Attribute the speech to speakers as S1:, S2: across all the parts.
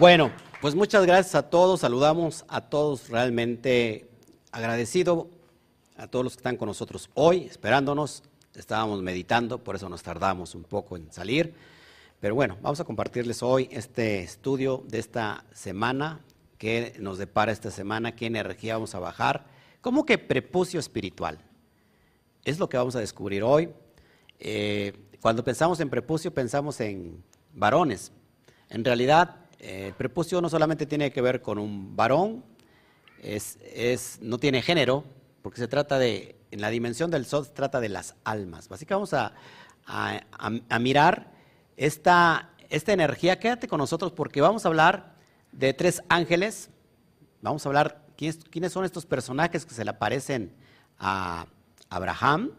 S1: Bueno, pues muchas gracias a todos, saludamos a todos realmente agradecido a todos los que están con nosotros hoy, esperándonos. Estábamos meditando, por eso nos tardamos un poco en salir. Pero bueno, vamos a compartirles hoy este estudio de esta semana, qué nos depara esta semana, qué energía vamos a bajar, como que prepucio espiritual. Es lo que vamos a descubrir hoy. Eh, cuando pensamos en prepucio pensamos en varones. En realidad, el prepucio no solamente tiene que ver con un varón, es, no tiene género, porque se trata de, en la dimensión del sol se trata de las almas. Así que vamos a, mirar esta, esta energía. Quédate con nosotros porque vamos a hablar de tres ángeles. Vamos a hablar quiénes, quiénes son estos personajes que se le aparecen a Abraham.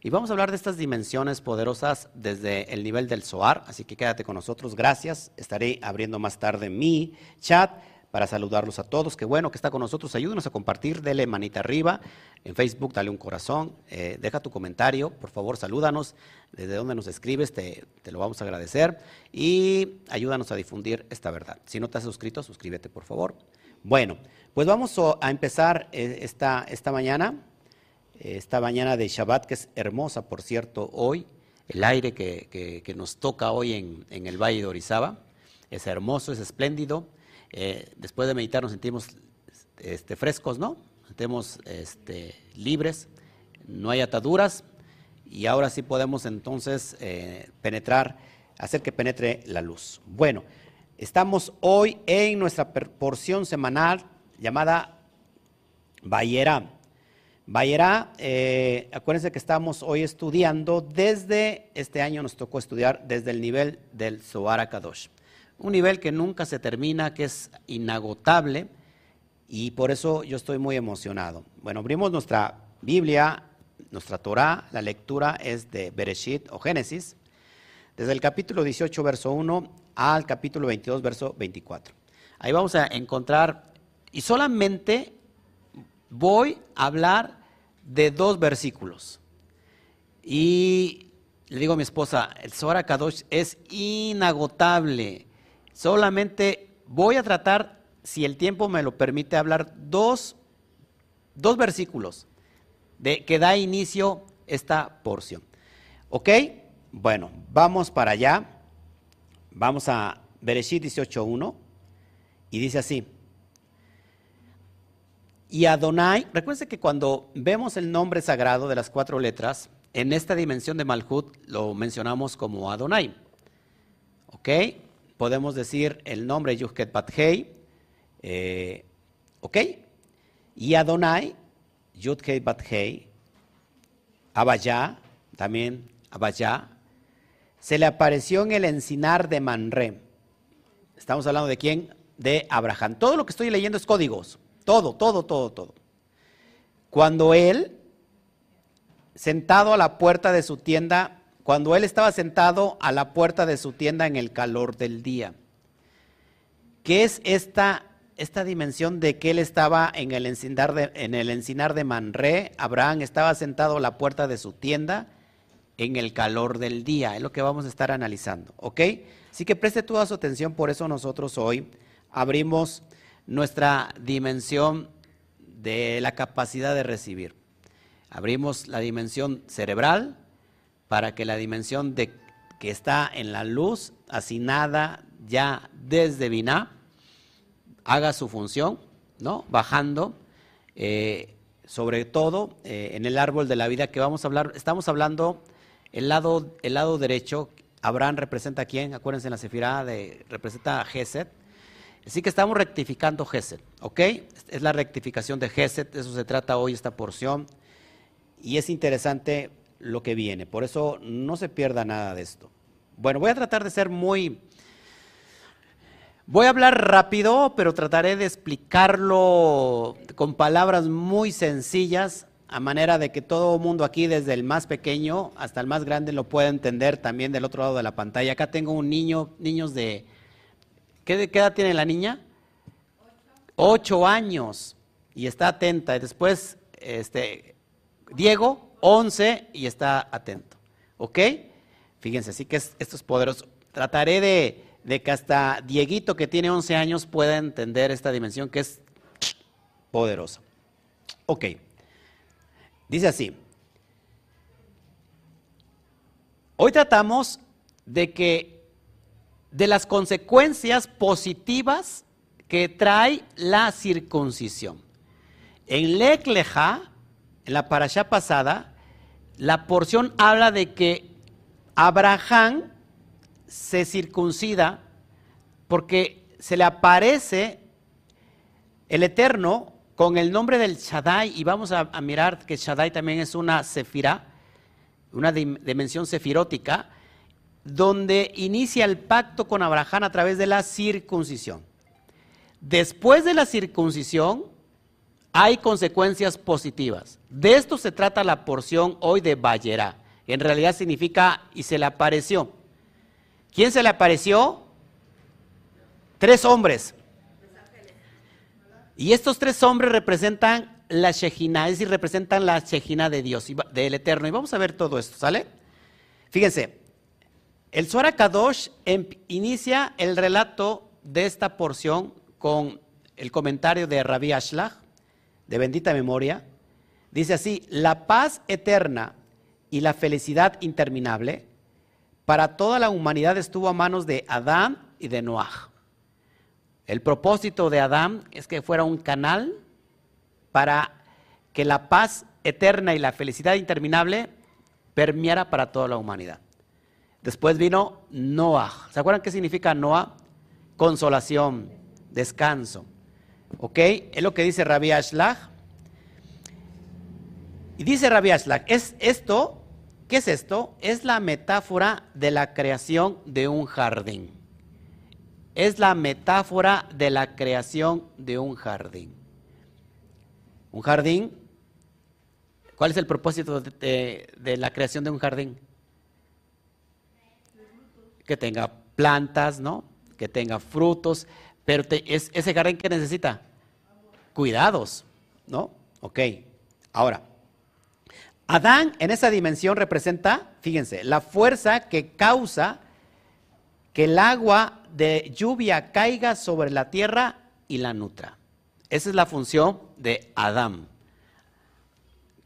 S1: Y vamos a hablar de estas dimensiones poderosas desde el nivel del SOAR, así que quédate con nosotros. Gracias. Estaré abriendo más tarde mi chat para saludarlos a todos. Qué bueno que está con nosotros. Ayúdenos a compartir, dele manita arriba. En Facebook, dale un corazón. Eh, deja tu comentario, por favor, salúdanos. Desde donde nos escribes, te, lo vamos a agradecer. Y ayúdanos a difundir esta verdad. Si no te has suscrito, suscríbete, por favor. Bueno, pues vamos a empezar eh, esta, esta mañana. Esta mañana de Shabbat, que es hermosa, por cierto, hoy. El aire que, nos toca hoy en, el Valle de Orizaba es hermoso, es espléndido. Eh, después de meditar nos sentimos este, frescos, ¿no? Nos sentimos este, libres, no hay ataduras y ahora sí podemos entonces eh, penetrar, hacer que penetre la luz. Bueno, estamos hoy en nuestra porción semanal llamada Bayerá. Bayerá, eh, acuérdense que estamos hoy estudiando desde, este año nos tocó estudiar desde el nivel del Zohar Kadosh un nivel que nunca se termina, que es inagotable y por eso yo estoy muy emocionado. Bueno, abrimos nuestra Biblia, nuestra Torah, la lectura es de Bereshit o Génesis, desde el capítulo 18, verso 1 al capítulo 22, verso 24. Ahí vamos a encontrar, y solamente voy a hablar de dos versículos. Y le digo a mi esposa, el Zohar Kadosh es inagotable. Solamente voy a tratar, si el tiempo me lo permite, hablar dos, dos versículos de, que da inicio esta porción. ¿Ok? Bueno, vamos para allá. Vamos a Bereshit 18.1 y dice así. Y Adonai, recuerden que cuando vemos el nombre sagrado de las cuatro letras, en esta dimensión de Malhut lo mencionamos como Adonai. ¿Ok? podemos decir el nombre Yuhket Bathei, eh, ¿ok? Y Adonai, Yudhei Bathei, Abayá, también Abayá, se le apareció en el encinar de Manre. Estamos hablando de quién? De Abraham. Todo lo que estoy leyendo es códigos. Todo, todo, todo, todo. Cuando él, sentado a la puerta de su tienda, cuando él estaba sentado a la puerta de su tienda en el calor del día. ¿Qué es esta, esta dimensión de que él estaba en el, encinar de, en el encinar de Manré? Abraham estaba sentado a la puerta de su tienda en el calor del día. Es lo que vamos a estar analizando, ¿ok? Así que preste toda su atención, por eso nosotros hoy abrimos nuestra dimensión de la capacidad de recibir. Abrimos la dimensión cerebral, para que la dimensión de, que está en la luz, asignada ya desde Binah, haga su función, ¿no? Bajando, eh, sobre todo eh, en el árbol de la vida que vamos a hablar, estamos hablando el lado, el lado derecho, Abraham representa a quién, acuérdense en la Sefirá, de, representa a Geset, así que estamos rectificando Geset, ¿ok? Es la rectificación de Geset, eso se trata hoy esta porción, y es interesante lo que viene. Por eso no se pierda nada de esto. Bueno, voy a tratar de ser muy... Voy a hablar rápido, pero trataré de explicarlo con palabras muy sencillas, a manera de que todo el mundo aquí, desde el más pequeño hasta el más grande, lo pueda entender también del otro lado de la pantalla. Acá tengo un niño, niños de... ¿Qué, edad tiene la niña? Ocho años. Y está atenta. Y después, este, Diego, 11 y está atento. ¿Ok? Fíjense, así que esto es poderoso. Trataré de, de que hasta Dieguito, que tiene 11 años, pueda entender esta dimensión que es poderosa. Ok. Dice así. Hoy tratamos de que de las consecuencias positivas que trae la circuncisión. En Lecleja, en la parasha pasada, la porción habla de que Abraham se circuncida porque se le aparece el Eterno con el nombre del Shaddai, y vamos a, mirar que Shaddai también es una sefira, una dimensión sefirótica, donde inicia el pacto con Abraham a través de la circuncisión. Después de la circuncisión hay consecuencias positivas. De esto se trata la porción hoy de Bayerá. En realidad significa y se le apareció. ¿Quién se le apareció? Tres hombres. Y estos tres hombres representan la Shejina, es decir, representan la Shejina de Dios, del Eterno. Y vamos a ver todo esto, ¿sale? Fíjense, el Suara Kadosh em, inicia el relato de esta porción con el comentario de Rabbi Ashlach, de bendita memoria. Dice así: La paz eterna y la felicidad interminable para toda la humanidad estuvo a manos de Adán y de Noah. El propósito de Adán es que fuera un canal para que la paz eterna y la felicidad interminable permeara para toda la humanidad. Después vino Noah. ¿Se acuerdan qué significa Noah? Consolación, descanso. ¿Ok? Es lo que dice Rabbi Ashlach. Y dice Rabbi Ashlach, es esto, ¿qué es esto? Es la metáfora de la creación de un jardín. Es la metáfora de la creación de un jardín. Un jardín, ¿cuál es el propósito de la creación de un jardín? Que tenga plantas, ¿no? Que tenga frutos, pero es, ese jardín que necesita cuidados, ¿no? Ok, ahora, Adán en esa dimensión representa, fíjense, la fuerza que causa que el agua de lluvia caiga sobre la tierra y la nutra. Esa es la función de Adán.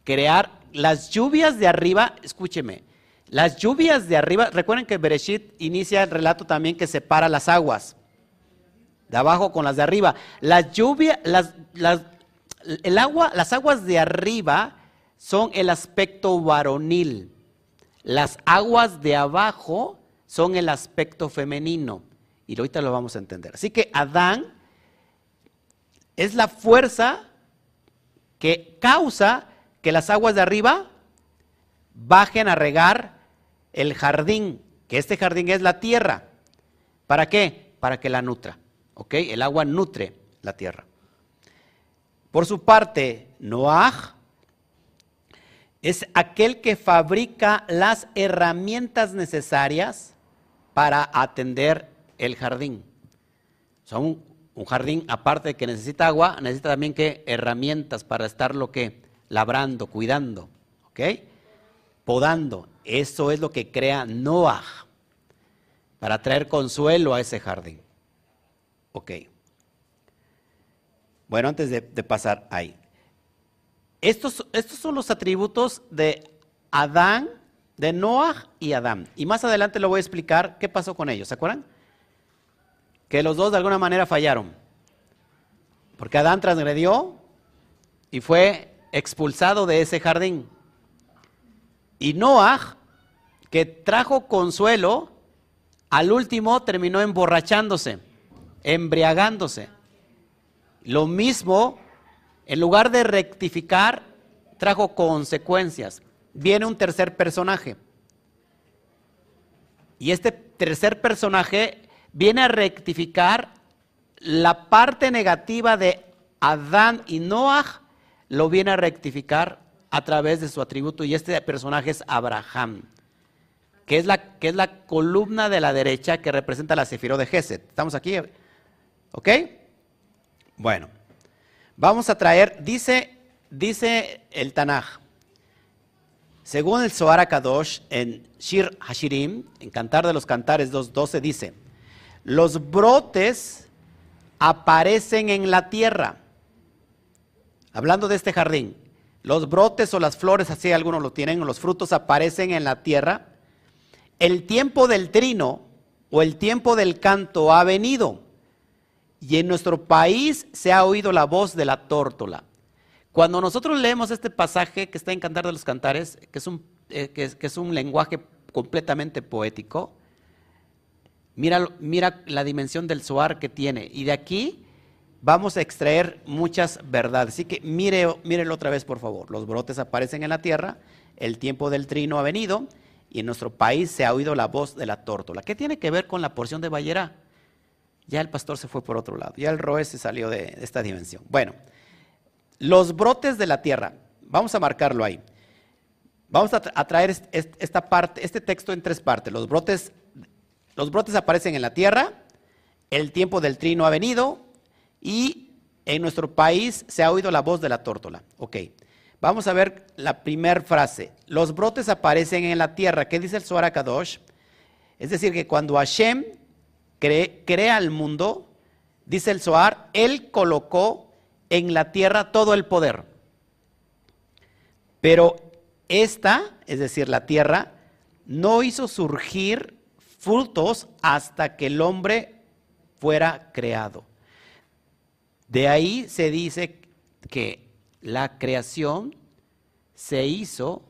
S1: Crear las lluvias de arriba, escúcheme, las lluvias de arriba, recuerden que Bereshit inicia el relato también que separa las aguas de abajo con las de arriba. Las lluvias, el agua, las aguas de arriba son el aspecto varonil. Las aguas de abajo son el aspecto femenino. Y ahorita lo vamos a entender. Así que Adán es la fuerza que causa que las aguas de arriba bajen a regar el jardín, que este jardín es la tierra. ¿Para qué? Para que la nutra. ¿Ok? El agua nutre la tierra. Por su parte, Noah es aquel que fabrica las herramientas necesarias para atender el jardín. Son un jardín, aparte de que necesita agua, necesita también herramientas para estar lo que labrando, cuidando, ¿ok? Podando. Eso es lo que crea Noah para traer consuelo a ese jardín. Ok. Bueno, antes de, pasar ahí. Estos, estos son los atributos de Adán, de Noah y Adán. Y más adelante lo voy a explicar qué pasó con ellos. ¿Se acuerdan? Que los dos de alguna manera fallaron. Porque Adán transgredió y fue expulsado de ese jardín. Y Noah, que trajo consuelo, al último terminó emborrachándose, embriagándose. Lo mismo, en lugar de rectificar, trajo consecuencias. Viene un tercer personaje. Y este tercer personaje viene a rectificar la parte negativa de Adán y Noah, lo viene a rectificar a través de su atributo y este personaje es Abraham, que es la, que es la columna de la derecha que representa la Sefiró de Geset. ¿Estamos aquí? ¿Ok? Bueno, vamos a traer, dice, dice el Tanaj, según el Zohar Kadosh en Shir Hashirim, en Cantar de los Cantares 2.12 dice, los brotes aparecen en la tierra. Hablando de este jardín, los brotes o las flores, así algunos lo tienen, los frutos aparecen en la tierra. El tiempo del trino o el tiempo del canto ha venido y en nuestro país se ha oído la voz de la tórtola. Cuando nosotros leemos este pasaje que está en Cantar de los Cantares, que es un, eh, que es, un lenguaje completamente poético, mira, mira la dimensión del soar que tiene. Y de aquí vamos a extraer muchas verdades. Así que mire, mírelo otra vez, por favor. Los brotes aparecen en la tierra, el tiempo del trino ha venido y en nuestro país se ha oído la voz de la tórtola. ¿Qué tiene que ver con la porción de Bayerá? Ya el pastor se fue por otro lado, ya el Roe se salió de esta dimensión. Bueno, los brotes de la tierra, vamos a marcarlo ahí. Vamos a, traer esta parte, este texto en tres partes. Los brotes, los brotes aparecen en la tierra, el tiempo del trino ha venido y en nuestro país se ha oído la voz de la tórtola. Ok, vamos a ver la primera frase. Los brotes aparecen en la tierra. ¿Qué dice el Zohar Kadosh? Es decir, que cuando Hashem crea el mundo, dice el Zohar, Él colocó en la tierra todo el poder. Pero esta, es decir, la tierra, no hizo surgir frutos hasta que el hombre fuera creado. De ahí se dice que la creación se hizo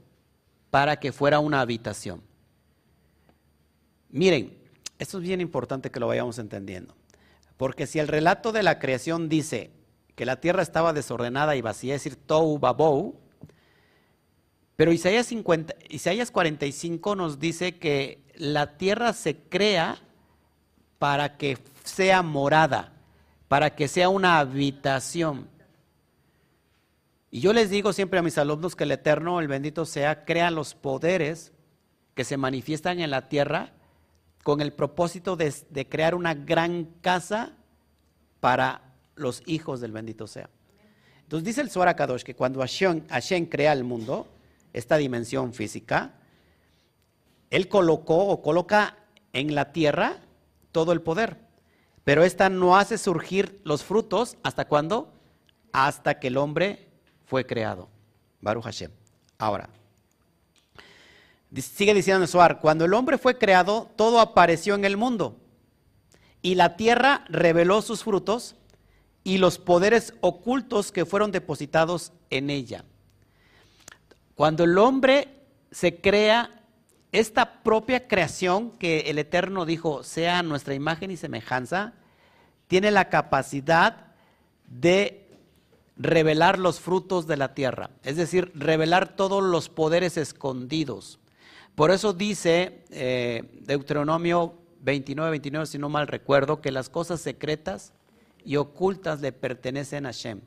S1: para que fuera una habitación. Miren, esto es bien importante que lo vayamos entendiendo. Porque si el relato de la creación dice que la tierra estaba desordenada y vacía, es decir, tou babou, pero Isaías, 50, Isaías 45 nos dice que la tierra se crea para que sea morada, para que sea una habitación. Y yo les digo siempre a mis alumnos que el Eterno, el bendito sea, crea los poderes que se manifiestan en la tierra con el propósito de, crear una gran casa para los hijos del bendito sea. Entonces dice el Kadosh que cuando Hashem, Hashem, crea el mundo, esta dimensión física, Él colocó o coloca en la tierra todo el poder. Pero esta no hace surgir los frutos hasta cuándo? Hasta que el hombre fue creado. Baruch Hashem. Ahora, Sigue diciendo Suar, cuando el hombre fue creado, todo apareció en el mundo. Y la tierra reveló sus frutos y los poderes ocultos que fueron depositados en ella. Cuando el hombre se crea, esta propia creación que el Eterno dijo sea nuestra imagen y semejanza, tiene la capacidad de revelar los frutos de la tierra, es decir, revelar todos los poderes escondidos. Por eso dice eh, Deuteronomio 29, 29, si no mal recuerdo, que las cosas secretas y ocultas le pertenecen a Shem.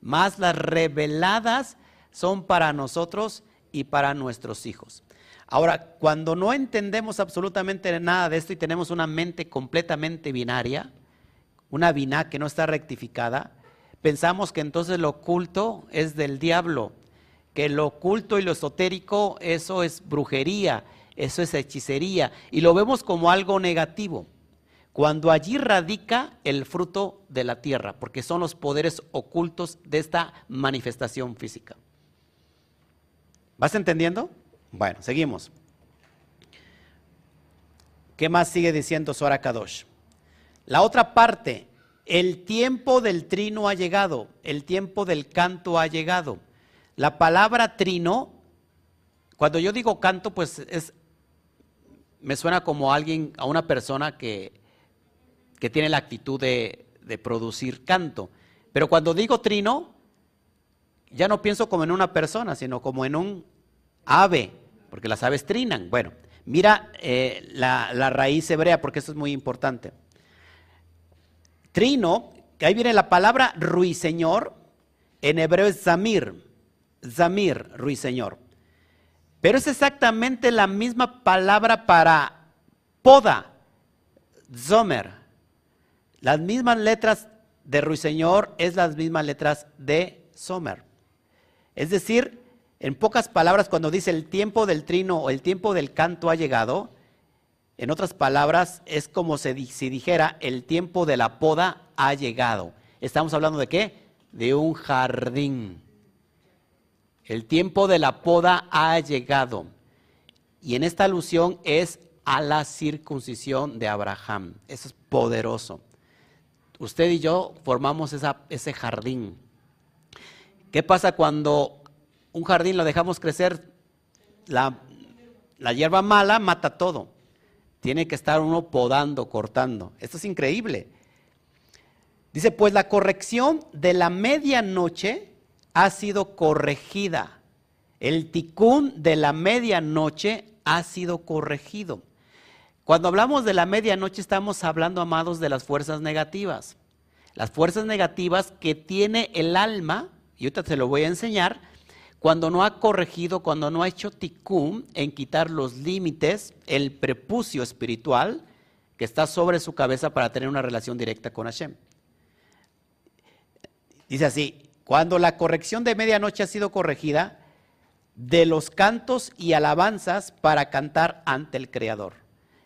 S1: Más las reveladas son para nosotros y para nuestros hijos. Ahora, cuando no entendemos absolutamente nada de esto y tenemos una mente completamente binaria, una biná que no está rectificada, pensamos que entonces lo oculto es del diablo que lo oculto y lo esotérico, eso es brujería, eso es hechicería, y lo vemos como algo negativo, cuando allí radica el fruto de la tierra, porque son los poderes ocultos de esta manifestación física. ¿Vas entendiendo? Bueno, seguimos. ¿Qué más sigue diciendo Sora Kadosh? La otra parte, el tiempo del trino ha llegado, el tiempo del canto ha llegado. La palabra trino, cuando yo digo canto, pues es, me suena como a alguien, a una persona que, que tiene la actitud de, de producir canto. Pero cuando digo trino, ya no pienso como en una persona, sino como en un ave, porque las aves trinan. Bueno, mira eh, la, raíz hebrea, porque eso es muy importante. Trino, que ahí viene la palabra ruiseñor, en hebreo es zamir. Zamir, ruiseñor. Pero es exactamente la misma palabra para poda, zomer. Las mismas letras de ruiseñor es las mismas letras de somer. Es decir, en pocas palabras, cuando dice el tiempo del trino o el tiempo del canto ha llegado, En otras palabras, es como si dijera, el tiempo de la poda ha llegado. Estamos hablando de qué? De un jardín. El tiempo de la poda ha llegado. Y en esta alusión es a la circuncisión de Abraham. Eso es poderoso. Usted y yo formamos ese jardín. ¿Qué pasa cuando un jardín lo dejamos crecer? La, hierba mala mata todo. Tiene que estar uno podando, cortando. Esto es increíble. Dice, pues la corrección de la medianoche ha sido corregida. El ticún de la medianoche ha sido corregido. Cuando hablamos de la medianoche estamos hablando, amados, de las fuerzas negativas. Las fuerzas negativas que tiene el alma, y ahorita te lo voy a enseñar, cuando no ha corregido, cuando no ha hecho ticún en quitar los límites, el prepucio espiritual que está sobre su cabeza para tener una relación directa con Hashem. Dice así, cuando la corrección de medianoche ha sido corregida, de los cantos y alabanzas para cantar ante el Creador.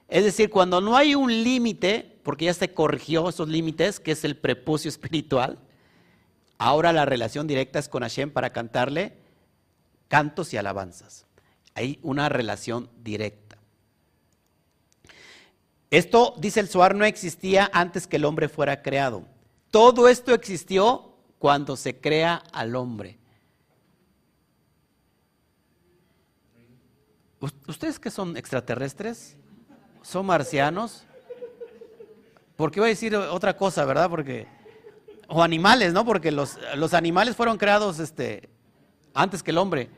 S1: Es decir, cuando no hay un límite, porque ya se corrigió esos límites, que es el prepucio espiritual, ahora la relación directa es con Hashem para cantarle cantos y alabanzas. Hay una relación directa. Esto, dice el Suar, no existía antes que el hombre fuera creado. Todo esto existió cuando se crea al hombre. ¿Ustedes qué son extraterrestres? son marcianos. Porque voy a decir otra cosa, ¿verdad? Porque o animales, ¿no? Porque los, los animales fueron creados este, antes que el hombre.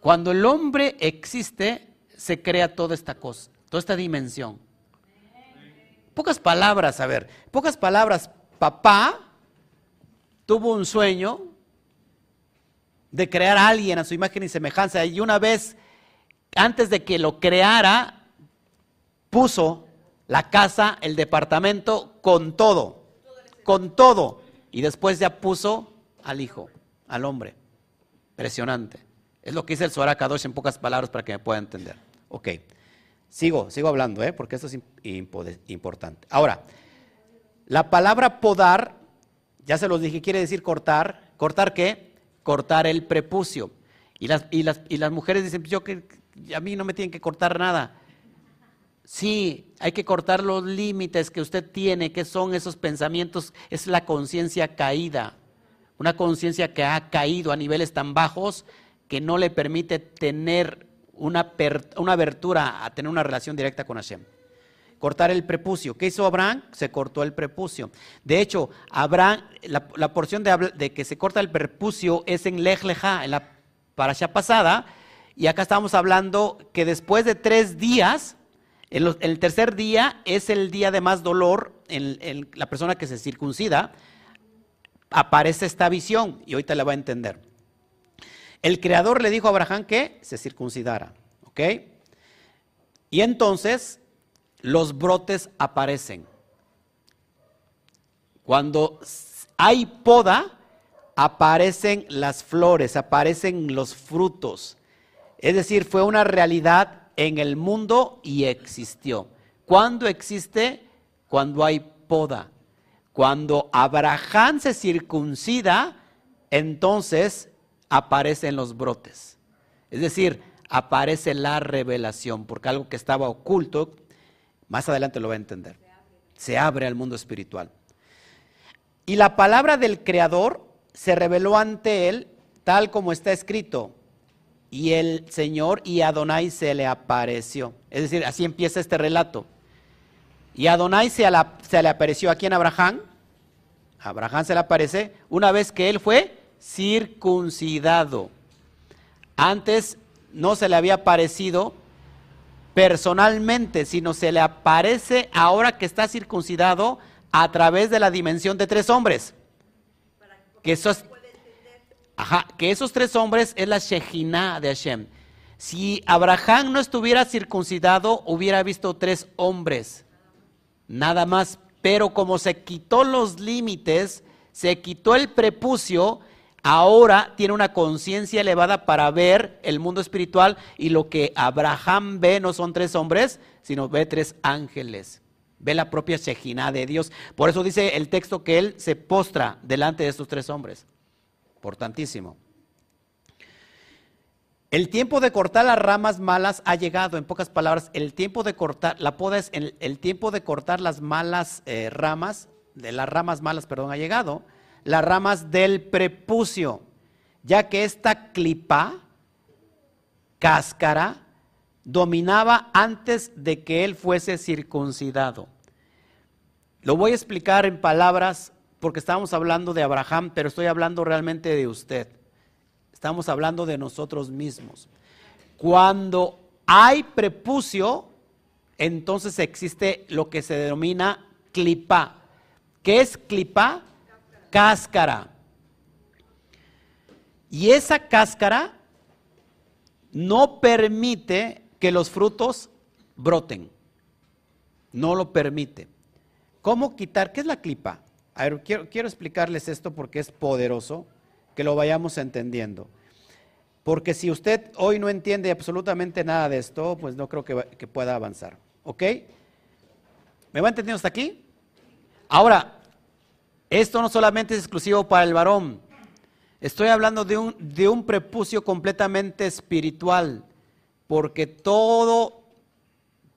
S1: Cuando el hombre existe, se crea toda esta cosa, toda esta dimensión. Pocas palabras, a ver, pocas palabras. Papá tuvo un sueño de crear a alguien a su imagen y semejanza y una vez antes de que lo creara, puso la casa, el departamento, con todo, con todo. Y después ya puso al hijo, al hombre. Impresionante. Es lo que dice el Zohar Kadosh en pocas palabras para que me pueda entender. Ok, sigo, sigo hablando, ¿eh? porque esto es importante. Ahora, la palabra podar, ya se los dije, quiere decir cortar. ¿Cortar qué? Cortar el prepucio. Y las, y las, y las mujeres dicen, yo que a mí no me tienen que cortar nada. Sí, hay que cortar los límites que usted tiene, que son esos pensamientos, es la conciencia caída, una conciencia que ha caído a niveles tan bajos que no le permite tener una, una abertura a tener una relación directa con Hashem. Cortar el prepucio. ¿Qué hizo Abraham? Se cortó el prepucio. De hecho, Abraham, la, porción de, que se corta el prepucio es en Lech Leja, en la parasha pasada, y acá estamos hablando que después de tres días, el, tercer día es el día de más dolor en, la persona que se circuncida, aparece esta visión y ahorita la va a entender. El creador le dijo a Abraham que se circuncidara, ¿ok? Y entonces los brotes aparecen. Cuando hay poda, aparecen las flores, aparecen los frutos. Es decir, fue una realidad en el mundo y existió. ¿Cuándo existe? Cuando hay poda. Cuando Abraham se circuncida, entonces aparecen los brotes. Es decir, aparece la revelación, porque algo que estaba oculto, más adelante lo va a entender. Se abre al mundo espiritual. Y la palabra del Creador se reveló ante él tal como está escrito y el Señor y Adonai se le apareció. Es decir, así empieza este relato. Y Adonai se, le apareció aquí en Abraham. Abraham se le aparece una vez que él fue circuncidado. Antes no se le había aparecido personalmente, sino se le aparece ahora que está circuncidado a través de la dimensión de tres hombres. Que eso es Ajá, que esos tres hombres es la Shejinah de Hashem. Si Abraham no estuviera circuncidado, hubiera visto tres hombres, nada más. Pero como se quitó los límites, se quitó el prepucio, ahora tiene una conciencia elevada para ver el mundo espiritual y lo que Abraham ve no son tres hombres, sino ve tres ángeles. Ve la propia Shejina de Dios. Por eso dice el texto que él se postra delante de estos tres hombres. Importantísimo. El tiempo de cortar las ramas malas ha llegado, en pocas palabras, el tiempo de cortar, la poda es el, tiempo de cortar las malas eh, ramas, de las ramas malas, perdón, ha llegado, las ramas del prepucio, ya que esta clipa, cáscara, dominaba antes de que él fuese circuncidado. Lo voy a explicar en palabras porque estamos hablando de Abraham, pero estoy hablando realmente de usted. Estamos hablando de nosotros mismos. Cuando hay prepucio, entonces existe lo que se denomina clipa. ¿Qué es clipa? Cáscara. Y esa cáscara no permite que los frutos broten. No lo permite. ¿Cómo quitar? ¿Qué es la clipa? A ver, quiero, quiero explicarles esto porque es poderoso, que lo vayamos entendiendo. Porque si usted hoy no entiende absolutamente nada de esto, pues no creo que, pueda avanzar. ¿Ok? ¿Me va entendiendo hasta aquí? Ahora, esto no solamente es exclusivo para el varón. Estoy hablando de un, de un prepucio completamente espiritual porque todo,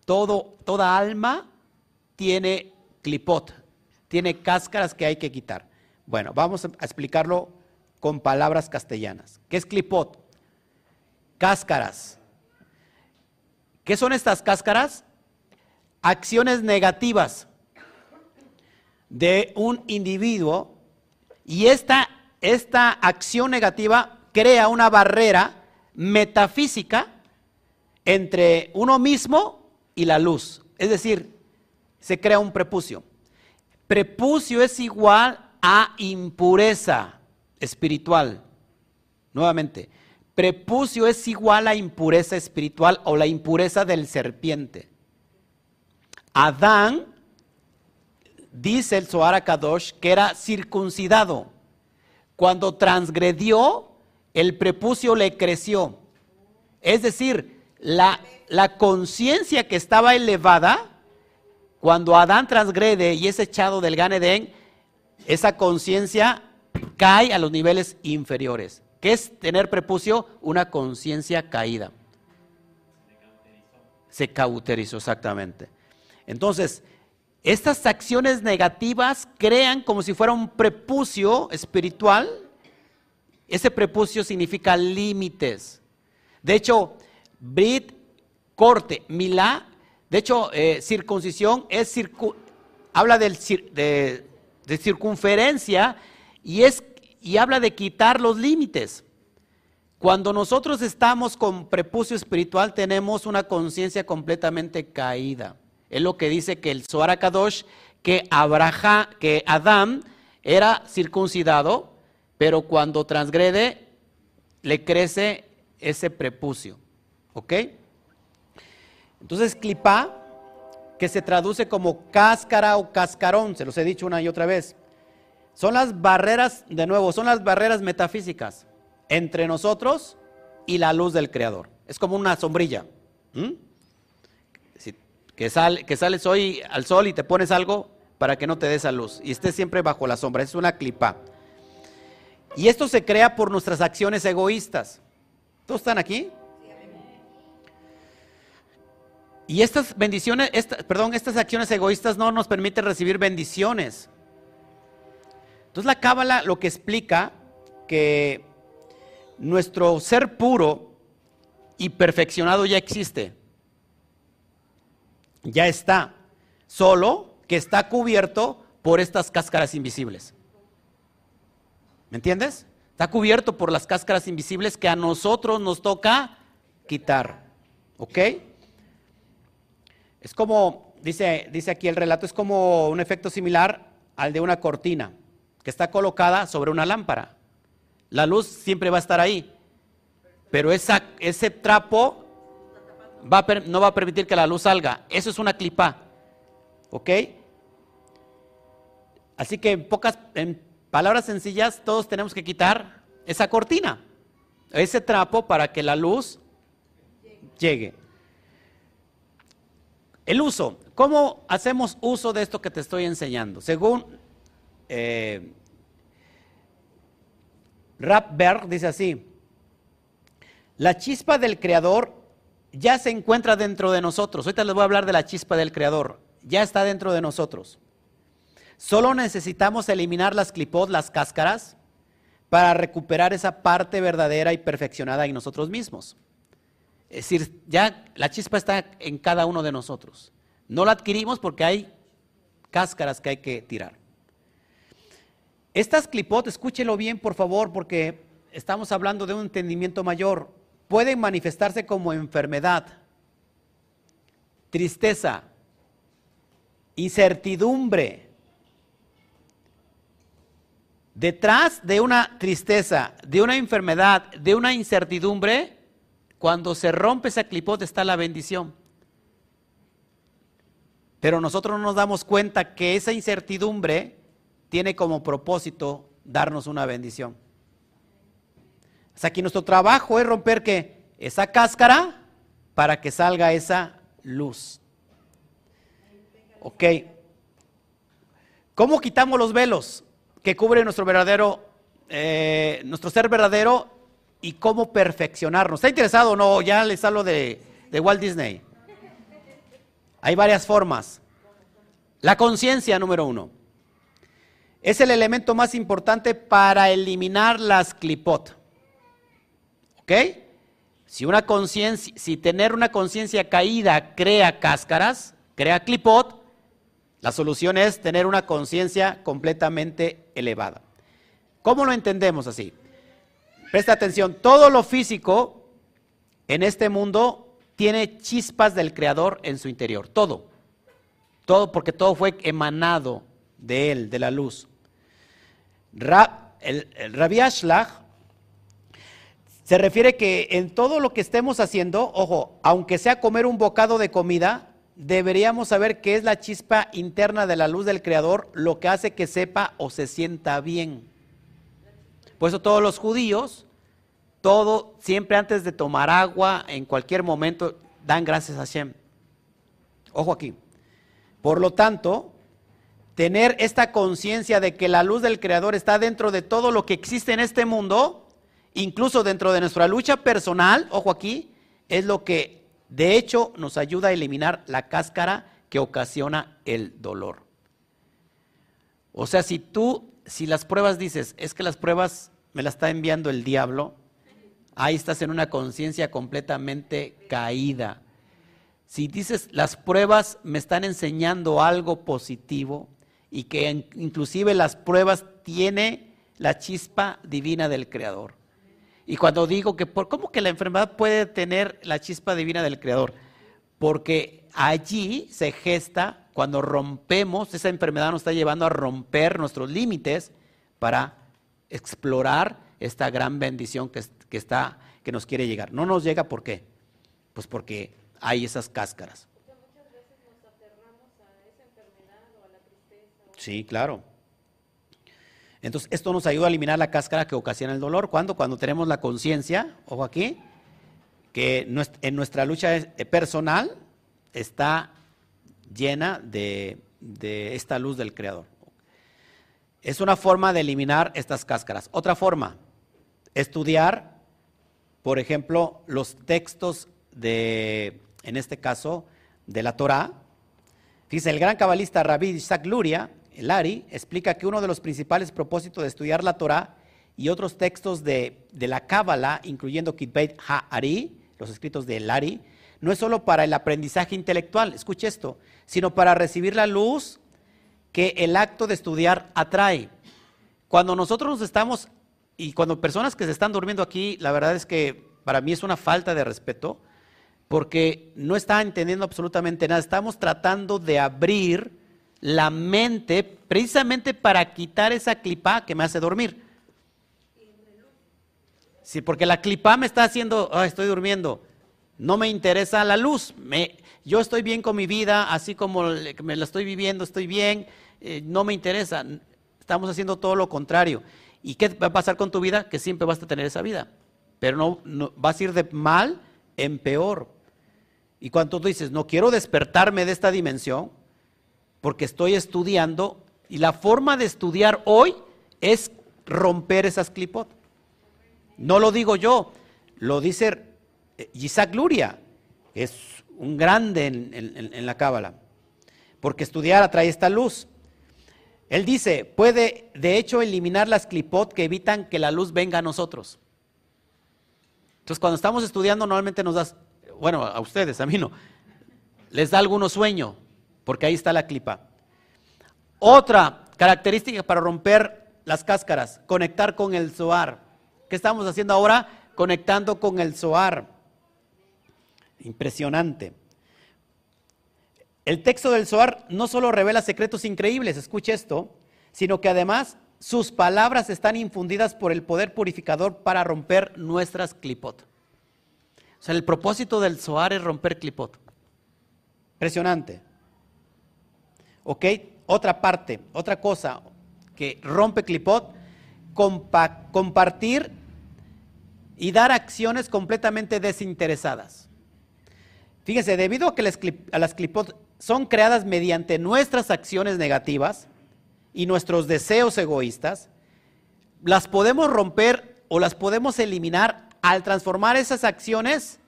S1: todo, toda alma tiene clipot, tiene cáscaras que hay que quitar. Bueno, vamos a explicarlo con palabras castellanas. ¿Qué es clipot? Cáscaras. ¿Qué son estas cáscaras? Acciones negativas de un individuo y esta, esta acción negativa crea una barrera metafísica entre uno mismo y la luz. Es decir, se crea un prepucio. Prepucio es igual a impureza espiritual. Nuevamente, prepucio es igual a impureza espiritual o la impureza del serpiente. Adán, dice el Zohar Kadosh, que era circuncidado. Cuando transgredió, el prepucio le creció. Es decir, la, conciencia que estaba elevada, cuando Adán transgrede y es echado del Gan esa conciencia cae a los niveles inferiores. ¿Qué es tener prepucio? Una conciencia caída. Se cauterizó, exactamente. Entonces, estas acciones negativas crean como si fuera un prepucio espiritual. Ese prepucio significa límites. De hecho, Brit, corte, milá. De hecho, eh, circuncisión es habla del, de, circunferencia y, es, y habla de quitar los límites. Cuando nosotros estamos con prepucio espiritual, tenemos una conciencia completamente caída. Es lo que dice que el Zohar Kadosh, que, Abraham, que Adán era circuncidado, pero cuando transgrede, le crece ese prepucio. ¿Ok? Entonces, clipa, que se traduce como cáscara o cascarón, se los he dicho una y otra vez, son las barreras, de nuevo, son las barreras metafísicas entre nosotros y la luz del Creador. Es como una sombrilla. Que, que sales hoy al sol y te pones algo para que no te des a luz y estés siempre bajo la sombra. Es una clipa. Y esto se crea por nuestras acciones egoístas. ¿Todos están aquí? Y estas bendiciones, perdón, estas acciones egoístas no nos permiten recibir bendiciones. Entonces la cábala lo que explica que nuestro ser puro y perfeccionado ya existe. Ya está. Solo que está cubierto por estas cáscaras invisibles. ¿Me entiendes? Está cubierto por las cáscaras invisibles que a nosotros nos toca quitar. ¿Ok? Es como, dice, dice aquí el relato, es como un efecto similar al de una cortina que está colocada sobre una lámpara. La luz siempre va a estar ahí, pero esa, ese trapo no va a permitir que la luz salga. Eso es una clipa. ¿Ok? Así que en pocas, en palabras sencillas, todos tenemos que quitar esa cortina, ese trapo para que la luz llegue. El uso. ¿Cómo hacemos uso de esto que te estoy enseñando? Según eh, Rapberg dice así, la chispa del creador ya se encuentra dentro de nosotros. Ahorita les voy a hablar de la chispa del creador. Ya está dentro de nosotros. Solo necesitamos eliminar las clipot, las cáscaras, para recuperar esa parte verdadera y perfeccionada en nosotros mismos. Es decir, ya la chispa está en cada uno de nosotros. No la adquirimos porque hay cáscaras que hay que tirar. Estas clipot, escúchelo bien por favor, porque estamos hablando de un entendimiento mayor. Pueden manifestarse como enfermedad, tristeza, incertidumbre. Detrás de una tristeza, de una enfermedad, de una incertidumbre, cuando se rompe esa clipot está la bendición. Pero nosotros no nos damos cuenta que esa incertidumbre tiene como propósito darnos una bendición. O sea, aquí nuestro trabajo es romper que esa cáscara para que salga esa luz. Ok. ¿Cómo quitamos los velos que cubren nuestro verdadero, eh, nuestro ser verdadero y cómo perfeccionarnos. ¿Está interesado o no? Ya les hablo de, de Walt Disney. Hay varias formas. La conciencia, número uno. Es el elemento más importante para eliminar las clipot. ¿Ok? Si una si tener una conciencia caída crea cáscaras, crea clipot, la solución es tener una conciencia completamente elevada. ¿Cómo lo entendemos así? Presta atención, todo lo físico en este mundo tiene chispas del Creador en su interior, todo. Todo, porque todo fue emanado de Él, de la luz. El, Rabbi Ashlag se refiere que en todo lo que estemos haciendo, ojo, aunque sea comer un bocado de comida, deberíamos saber qué es la chispa interna de la luz del Creador, lo que hace que sepa o se sienta bien. Por eso todos los judíos, todo, siempre antes de tomar agua, en cualquier momento, dan gracias a Hashem. Ojo aquí. Por lo tanto, tener esta conciencia de que la luz del Creador está dentro de todo lo que existe en este mundo, incluso dentro de nuestra lucha personal, ojo aquí, es lo que de hecho nos ayuda a eliminar la cáscara que ocasiona el dolor. O sea, si tú, si las pruebas dices, es que las pruebas me las está enviando el diablo, ahí estás en una conciencia completamente caída. Si dices, las pruebas me están enseñando algo positivo y que inclusive las pruebas tiene la chispa divina del Creador. Y cuando digo que, por, ¿cómo que la enfermedad puede tener la chispa divina del Creador? Porque allí se gesta, cuando rompemos, esa enfermedad nos está llevando a romper nuestros límites para explorar esta gran bendición que, está, que nos quiere llegar. No nos llega, ¿por qué? Pues porque hay esas cáscaras. Sí, claro. Entonces, esto nos ayuda a eliminar la cáscara que ocasiona el dolor. ¿Cuándo? Cuando tenemos la conciencia, ojo aquí, que en nuestra lucha eh, personal está llena de, esta luz del Creador. Es una forma de eliminar estas cáscaras. Otra forma, estudiar, por ejemplo, los textos de, en este caso, de la Torah. Dice el gran cabalista Rabbi Isaac Luria, el Ari, explica que uno de los principales propósitos de estudiar la Torah y otros textos de, la Cábala, incluyendo Kitbeit Ha-Ari, los escritos de Ari, no es solo para el aprendizaje intelectual, escuche esto, sino para recibir la luz que el acto de estudiar atrae. Cuando nosotros nos estamos, y cuando personas que se están durmiendo aquí, la verdad es que para mí es una falta de respeto, porque no está entendiendo absolutamente nada. Estamos tratando de abrir la mente precisamente para quitar esa clipa que me hace dormir. Sí, porque la clipa me está haciendo, estoy durmiendo. No me interesa la luz. Me, yo estoy bien con mi vida, así como me la estoy viviendo, estoy bien. Eh, no me interesa. Estamos haciendo todo lo contrario. ¿Y qué va a pasar con tu vida? Que siempre vas a tener esa vida. Pero no, no vas a ir de mal en peor. Y cuando tú dices, no quiero despertarme de esta dimensión, porque estoy estudiando, y la forma de estudiar hoy es romper esas clipot. No lo digo yo, lo dice Isaac Luria, que es un grande en, la cábala, porque estudiar atrae esta luz. Él dice, puede de hecho eliminar las clipot que evitan que la luz venga a nosotros. Entonces cuando estamos estudiando normalmente nos das bueno, a ustedes, a mí no, les da alguno sueño, porque ahí está la clipa. Otra característica para romper las cáscaras, conectar con el Zoar. ¿Qué estamos haciendo ahora? Conectando con el Zoar. Impresionante. El texto del Zoar no solo revela secretos increíbles, escuche esto, sino que además sus palabras están infundidas por el poder purificador para romper nuestras clipot. O sea, el propósito del Zohar es romper clipot. Impresionante. ¿Ok? Otra parte, otra cosa que rompe clipot, compartir y dar acciones completamente desinteresadas. Fíjense, debido a que las, a las clipot son creadas mediante nuestras acciones negativas y nuestros deseos egoístas, las podemos romper o las podemos eliminar al transformar esas acciones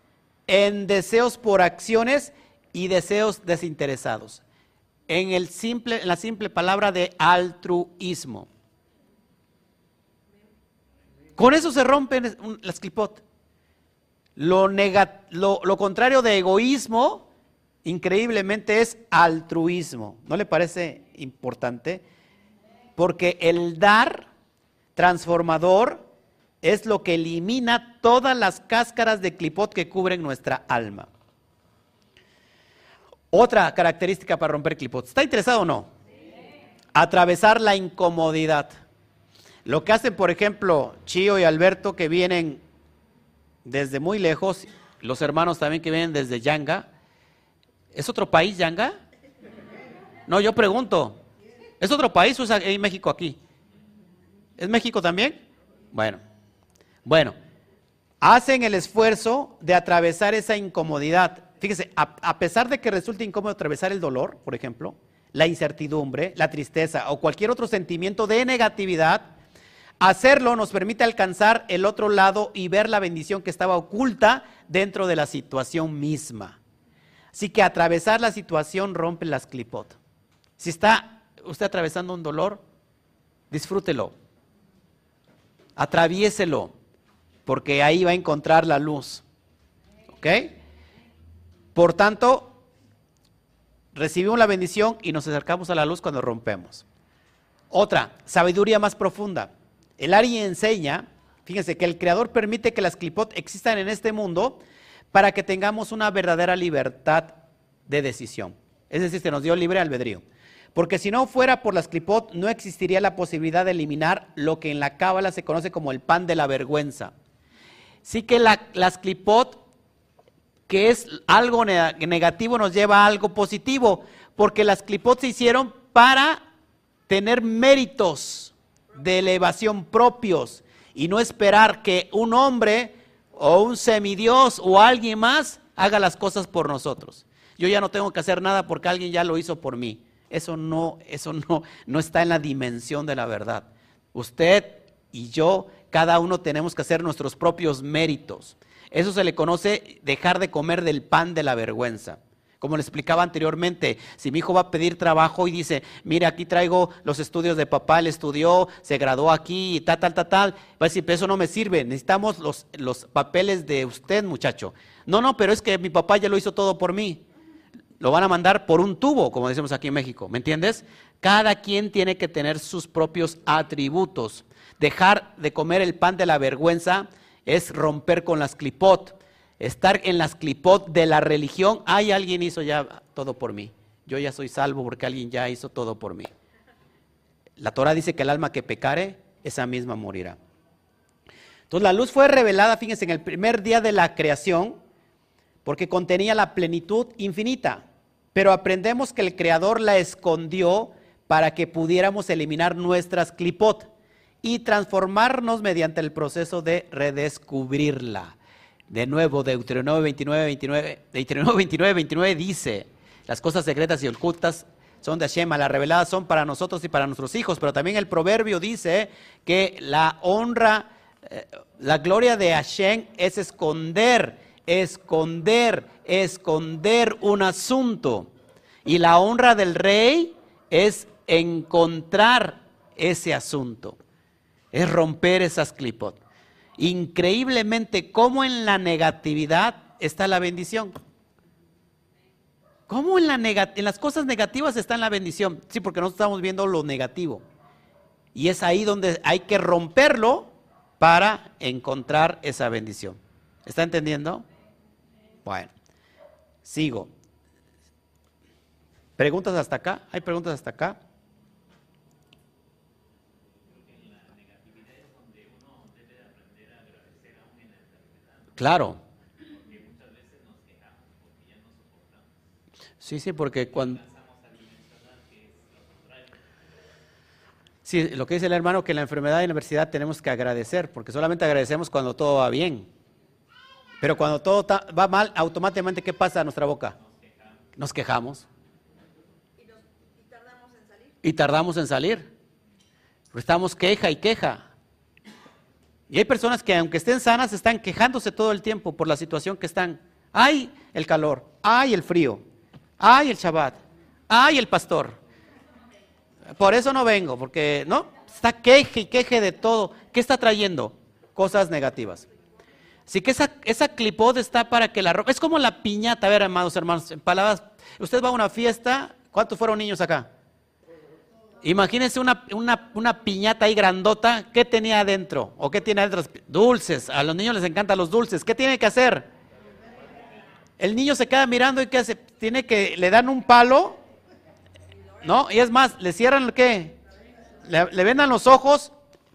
S1: en deseos por acciones y deseos desinteresados. En, el simple, la simple palabra de altruismo. Con eso se rompen las clipot. Lo, lo, contrario de egoísmo, increíblemente, es altruismo. ¿No le parece importante? Porque el dar transformador es lo que elimina todas las cáscaras de clipot que cubren nuestra alma. Otra característica para romper clipot. ¿Está interesado o no? Atravesar la incomodidad. Lo que hacen, por ejemplo, Chío y Alberto, que vienen desde muy lejos, los hermanos también que vienen desde Yanga. ¿Es otro país, Yanga? No, yo pregunto. ¿Es otro país o es México aquí? ¿Es México también? Bueno, bueno, hacen el esfuerzo de atravesar esa incomodidad. Fíjese, a, pesar de que resulte incómodo atravesar el dolor, por ejemplo, la incertidumbre, la tristeza o cualquier otro sentimiento de negatividad, hacerlo nos permite alcanzar el otro lado y ver la bendición que estaba oculta dentro de la situación misma. Así que atravesar la situación rompe las clipot. Si está usted atravesando un dolor, disfrútelo, atraviéselo porque ahí va a encontrar la luz. ¿Ok? Por tanto, recibimos la bendición y nos acercamos a la luz cuando rompemos. Otra, sabiduría más profunda. El Ari enseña, fíjense, que el Creador permite que las clipot existan en este mundo para que tengamos una verdadera libertad de decisión. Es decir, se nos dio libre albedrío. Porque si no fuera por las clipot, no existiría la posibilidad de eliminar lo que en la cábala se conoce como el pan de la vergüenza. Sí que las clipot, que es algo negativo, nos lleva a algo positivo, porque las clipot se hicieron para tener méritos de elevación propios y no esperar que un hombre o un semidios o alguien más haga las cosas por nosotros. Yo ya no tengo que hacer nada porque alguien ya lo hizo por mí. Eso no, eso no, no está en la dimensión de la verdad. Usted y yo cada uno tenemos que hacer nuestros propios méritos. Eso se le conoce dejar de comer del pan de la vergüenza. Como le explicaba anteriormente, si mi hijo va a pedir trabajo y dice, mire, aquí traigo los estudios de papá, él estudió, se graduó aquí, y tal, tal, tal, tal, va a decir, pero eso no me sirve, necesitamos los, los papeles de usted, muchacho. No, no, pero es que mi papá ya lo hizo todo por mí. Lo van a mandar por un tubo, como decimos aquí en México, ¿me entiendes? Cada quien tiene que tener sus propios atributos. Dejar de comer el pan de la vergüenza es romper con las clipot. Estar en las clipot de la religión, ay, alguien hizo ya todo por mí. Yo ya soy salvo porque alguien ya hizo todo por mí. La Torah dice que el alma que pecare, esa misma morirá. Entonces la luz fue revelada, fíjense, en el primer día de la creación, porque contenía la plenitud infinita. Pero aprendemos que el Creador la escondió para que pudiéramos eliminar nuestras clipot y transformarnos mediante el proceso de redescubrirla. De nuevo, Deuteronomio 29, 29, Deuteronomio 29, 29 dice, las cosas secretas y ocultas son de Hashem, las reveladas son para nosotros y para nuestros hijos, pero también el proverbio dice que la honra, eh, la gloria de Hashem es esconder, esconder, esconder un asunto. Y la honra del rey es encontrar ese asunto, es romper esas clipot. Increíblemente, cómo en la negatividad está la bendición. ¿Cómo en, la en las cosas negativas está la bendición? Sí, porque nosotros estamos viendo lo negativo. Y es ahí donde hay que romperlo para encontrar esa bendición. ¿Está entendiendo? Bueno, sigo. ¿Preguntas hasta acá? ¿Hay preguntas hasta acá? Claro. Sí, sí, porque cuando... Sí, lo que dice el hermano, que en la enfermedad y la adversidad tenemos que agradecer, porque solamente agradecemos cuando todo va bien. Pero cuando todo va mal, automáticamente, ¿qué pasa a nuestra boca? Nos quejamos. Y, tardamos en salir. Y tardamos en salir. estamos queja y queja. Y hay personas que aunque estén sanas, están quejándose todo el tiempo por la situación que están. Hay el calor, hay el frío, hay el Shabbat, hay el pastor. Por eso no vengo, porque no, está queje y queje de todo. ¿Qué está trayendo? Cosas negativas. Así que esa, esa clipod está para que la ropa. Es como la piñata, a ver, hermanos, hermanos, en palabras. Usted va a una fiesta, ¿cuántos fueron niños acá? Imagínense una, piñata ahí grandota, ¿qué tenía adentro? ¿O qué tiene adentro? Dulces, a los niños les encantan los dulces. ¿Qué tiene que hacer? El niño se queda mirando y ¿qué hace? Tiene que, le dan un palo, ¿no? Y es más, le cierran qué? Le, le vendan los ojos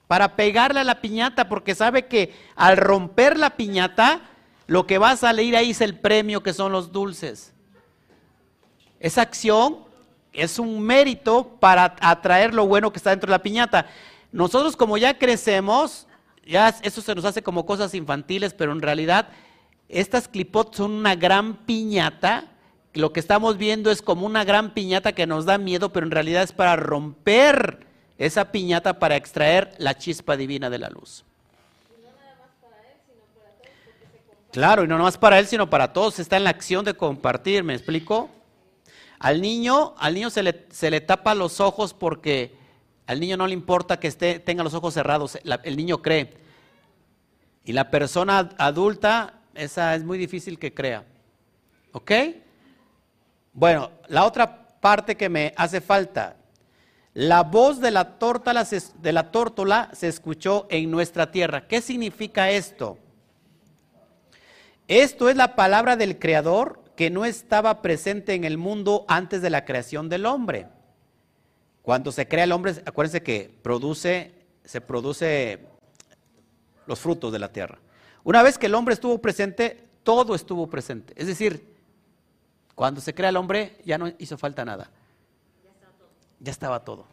S1: para pegarle a la piñata, porque sabe que al romper la piñata, lo que va a salir ahí es el premio que son los dulces. Esa acción es un mérito para atraer lo bueno que está dentro de la piñata. Nosotros como ya crecemos, ya eso se nos hace como cosas infantiles, pero en realidad estas clipots son una gran piñata. Lo que estamos viendo es como una gran piñata que nos da miedo, pero en realidad es para romper esa piñata para extraer la chispa divina de la luz. Claro, y no más para él, sino para todos. Está en la acción de compartir, ¿me explico? Al niño, al niño se le, se le tapa los ojos porque al niño no le importa que esté, tenga los ojos cerrados, el niño cree. Y la persona adulta, esa es muy difícil que crea. ¿Ok? Bueno, la otra parte que me hace falta. La voz de la, de la tórtola se escuchó en nuestra tierra. ¿Qué significa esto? Esto es la palabra del Creador que no estaba presente en el mundo antes de la creación del hombre. Cuando se crea el hombre, acuérdense que produce, se produce los frutos de la tierra. Una vez que el hombre estuvo presente, todo estuvo presente. Es decir, cuando se crea el hombre ya no hizo falta nada. Ya estaba todo.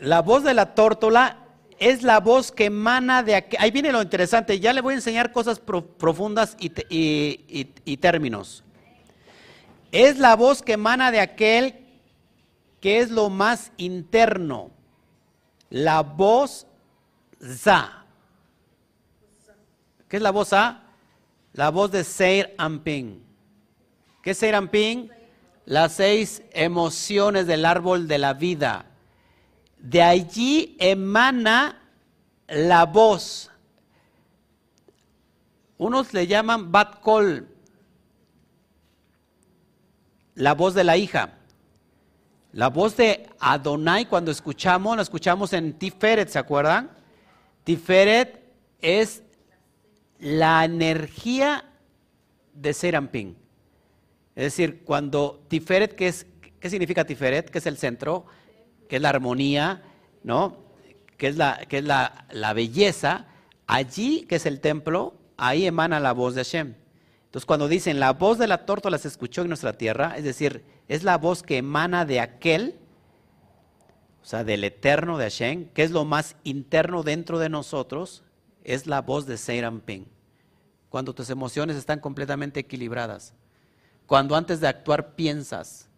S1: La voz de la tórtola es la voz que emana de aquí. Ahí viene lo interesante. Ya le voy a enseñar cosas profundas y, términos. Es la voz que emana de aquel que es lo más interno. La voz za. ¿Qué es la voz A? La voz de Seir Amping. ¿Qué es Seir Amping? Las seis emociones del árbol de la vida. De allí emana la voz. Unos le llaman bat call, la voz de la hija. La voz de Adonai, cuando escuchamos, la escuchamos en Tiferet, ¿se acuerdan? Tiferet es la energía de Serampín. Es decir, cuando Tiferet, ¿qué, es, ¿qué significa Tiferet? ¿Qué es el centro? Que es la armonía, ¿no? Que es la, que es la, belleza, allí, que es el templo, ahí emana la voz de Hashem. Entonces, cuando dicen la voz de la tórtola se escuchó en nuestra tierra, es decir, es la voz que emana de aquel, o sea, del eterno de Hashem, que es lo más interno dentro de nosotros, es la voz de Ping. Cuando tus emociones están completamente equilibradas. Cuando antes de actuar piensas,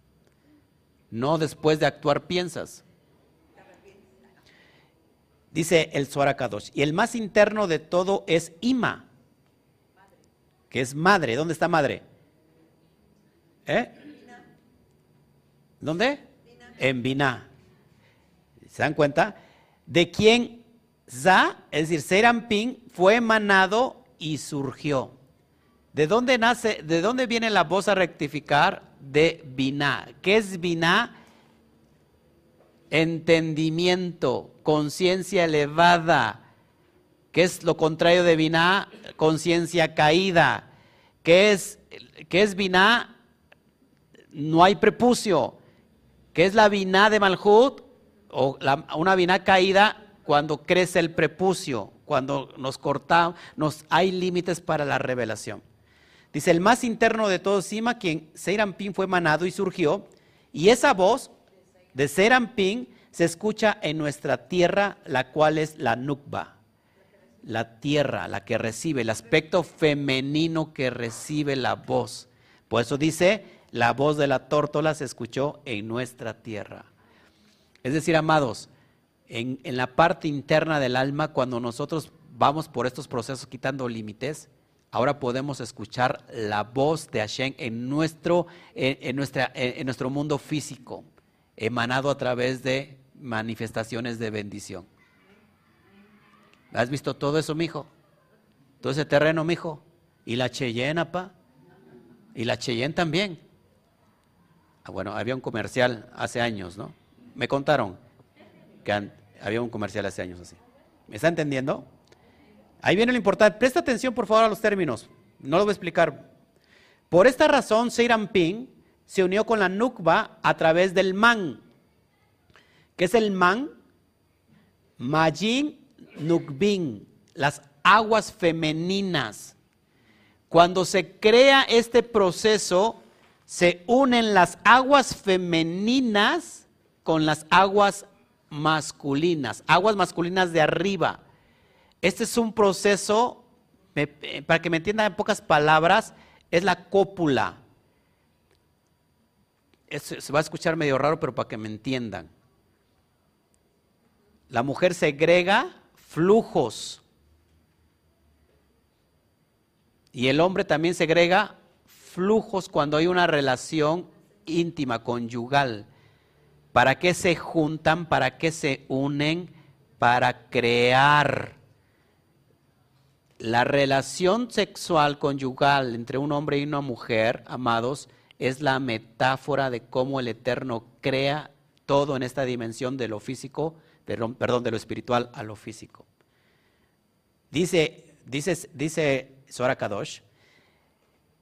S1: no después de actuar piensas. Dice el Zohar Y el más interno de todo es Ima, que es madre. ¿Dónde está madre? ¿Eh? ¿Dónde? En Biná. ¿Se dan cuenta? De quién Za, es decir, Serampín, fue emanado y surgió. ¿De dónde nace, de dónde viene la voz a rectificar? De Biná. ¿Qué es Biná? Entendimiento, conciencia elevada. ¿Qué es lo contrario de Biná? Conciencia caída. ¿Qué es, qué es Biná? No hay prepucio. ¿Qué es la Biná de Malhut? O una Biná caída cuando crece el prepucio, cuando nos cortamos, nos, hay límites para la revelación. Dice, el más interno de todos, Sima, quien Seirampín fue manado y surgió, y esa voz de Seirampín se escucha en nuestra tierra, la cual es la Nukba, la tierra, la que recibe, el aspecto femenino que recibe la voz. Por eso dice, la voz de la tórtola se escuchó en nuestra tierra. Es decir, amados, en, en la parte interna del alma, cuando nosotros vamos por estos procesos quitando límites, ahora podemos escuchar la voz de Hashem en nuestro, en, nuestra, en, nuestro mundo físico, emanado a través de manifestaciones de bendición. ¿Has visto todo eso, mijo? Todo ese terreno, mijo. Y la Cheyenne, pa. Y la Cheyenne también. Ah, bueno, había un comercial hace años, ¿no? Me contaron que había un comercial hace años así. ¿Me está entendiendo? Ahí viene lo importante. Presta atención, por favor, a los términos. No lo voy a explicar. Por esta razón, Ping se unió con la Nukba a través del Man. ¿Qué es el Man? Majin Nukbin, las aguas femeninas. Cuando se crea este proceso, se unen las aguas femeninas con las aguas masculinas, aguas masculinas de arriba. Este es un proceso, para que me entiendan en pocas palabras, es la cópula. se va a escuchar medio raro, pero para que me entiendan. La mujer segrega flujos. Y el hombre también segrega flujos cuando hay una relación íntima, conyugal. ¿Para qué se juntan? ¿Para qué se unen? Para crear. La relación sexual conyugal entre un hombre y una mujer, amados, es la metáfora de cómo el Eterno crea todo en esta dimensión de lo físico, perdón, de lo espiritual a lo físico. Dice, dice, dice Sora Kadosh,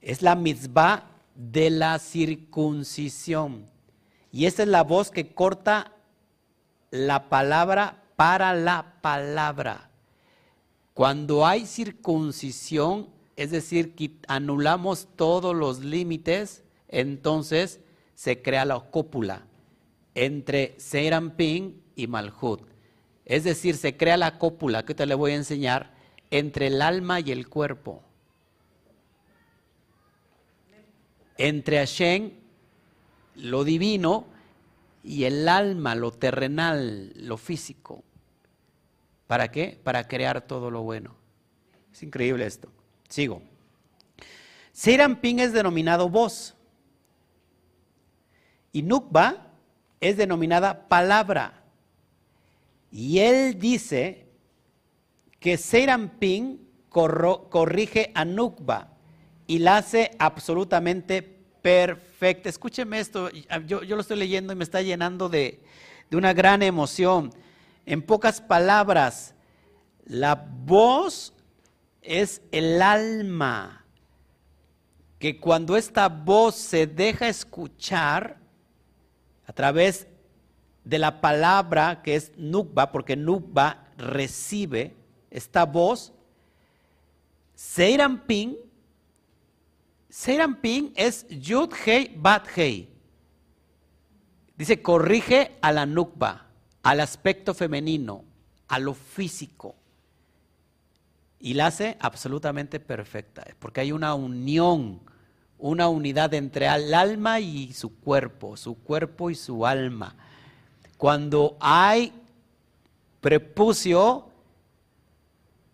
S1: es la mitzvah de la circuncisión. Y esta es la voz que corta la palabra para la palabra. Cuando hay circuncisión, es decir, que anulamos todos los límites, entonces se crea la cópula entre Serampín y Malhut. Es decir, se crea la cópula, que te le voy a enseñar, entre el alma y el cuerpo. Entre Hashem, lo divino, y el alma, lo terrenal, lo físico. ¿Para qué? Para crear todo lo bueno. Es increíble esto. Sigo. Ping es denominado voz. Y Nukba es denominada palabra. Y él dice que Ping corrige a Nukba y la hace absolutamente perfecta. Escúcheme esto, yo, lo estoy leyendo y me está llenando de una gran emoción. En pocas palabras, la voz es el alma, que cuando esta voz se deja escuchar a través de la palabra que es Nukba, porque Nukba recibe esta voz, Ping Serampín es Yud Hei Bat Hei. Dice, corrige a la nukba, al aspecto femenino, a lo físico. Y la hace absolutamente perfecta, porque hay una unión, una unidad entre el alma y su cuerpo, su cuerpo y su alma. Cuando hay prepucio,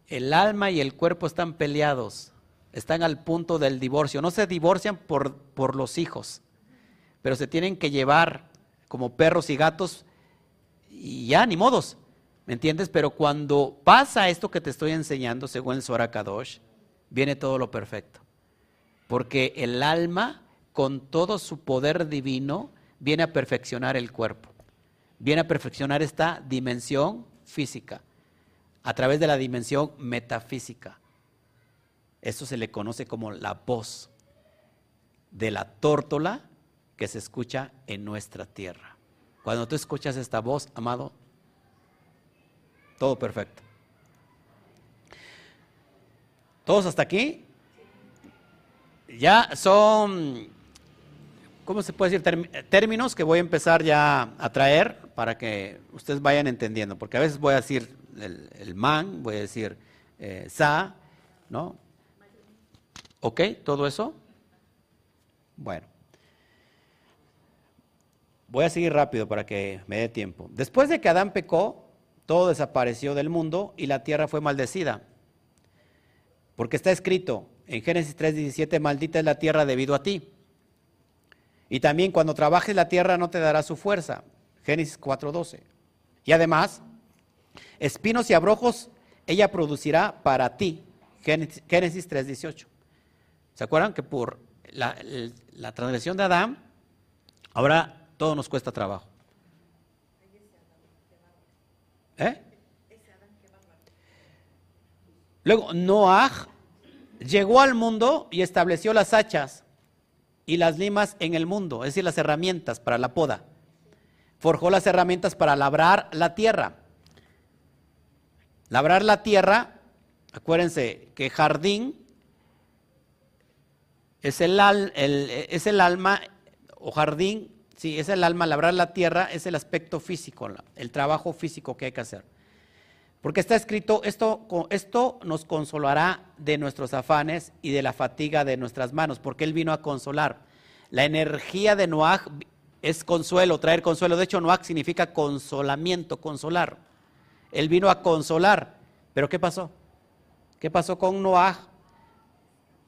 S1: el alma y el cuerpo están peleados, están al punto del divorcio. No se divorcian por, por los hijos, pero se tienen que llevar como perros y gatos y ya, ni modos. ¿Me entiendes? Pero cuando pasa esto que te estoy enseñando, según el Zohar viene todo lo perfecto. Porque el alma, con todo su poder divino, viene a perfeccionar el cuerpo. Viene a perfeccionar esta dimensión física a través de la dimensión metafísica. Esto se le conoce como la voz de la tórtola que se escucha en nuestra tierra. Cuando tú escuchas esta voz, amado, todo perfecto. ¿Todos hasta aquí? Ya son, ¿cómo se puede decir? Términos que voy a empezar ya a traer para que ustedes vayan entendiendo, porque a veces voy a decir el, man, voy a decir eh, sa, ¿no? ¿Ok? ¿Todo eso? Bueno. Voy a seguir rápido para que me dé tiempo. Después de que Adán pecó, todo desapareció del mundo y la tierra fue maldecida. Porque está escrito en Génesis 3:17, maldita es la tierra debido a ti. Y también cuando trabajes la tierra no te dará su fuerza. Génesis 4:12. Y además, espinos y abrojos ella producirá para ti. Génesis 3:18. ¿Se acuerdan que por la, la transgresión de Adán, ahora todo nos cuesta trabajo? ¿Eh? Luego, Noah llegó al mundo y estableció las hachas y las limas en el mundo, es decir, las herramientas para la poda. Forjó las herramientas para labrar la tierra. Labrar la tierra, acuérdense que jardín es el, es el alma, o jardín Sí, es el alma, labrar la tierra es el aspecto físico, el trabajo físico que hay que hacer. Porque está escrito, esto, esto nos consolará de nuestros afanes y de la fatiga de nuestras manos, porque Él vino a consolar. La energía de Noah es consuelo, traer consuelo. De hecho, Noah significa consolamiento, consolar. Él vino a consolar. Pero ¿qué pasó? ¿Qué pasó con Noah?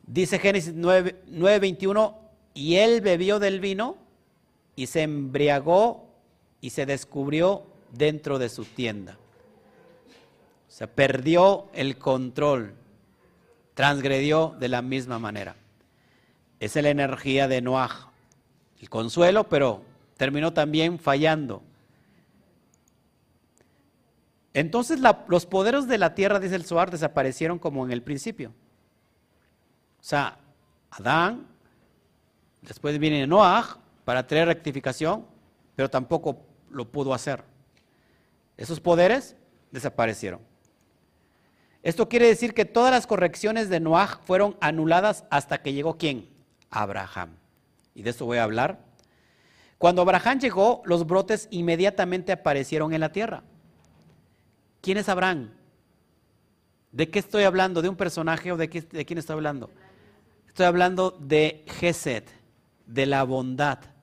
S1: Dice Génesis 9:21, y él bebió del vino y se embriagó y se descubrió dentro de su tienda. O sea, perdió el control, transgredió de la misma manera. Esa es la energía de Noah, el consuelo, pero terminó también fallando. Entonces los poderes de la tierra, dice el Zohar, desaparecieron como en el principio. O sea, Adán, después viene Noah, para traer rectificación, pero tampoco lo pudo hacer. Esos poderes desaparecieron. Esto quiere decir que todas las correcciones de Noah fueron anuladas hasta que llegó quién? Abraham. Y de eso voy a hablar. Cuando Abraham llegó, los brotes inmediatamente aparecieron en la tierra. ¿Quién es Abraham? ¿De qué estoy hablando? ¿De un personaje o de, de quién estoy hablando? Estoy hablando de Gesed, de la bondad.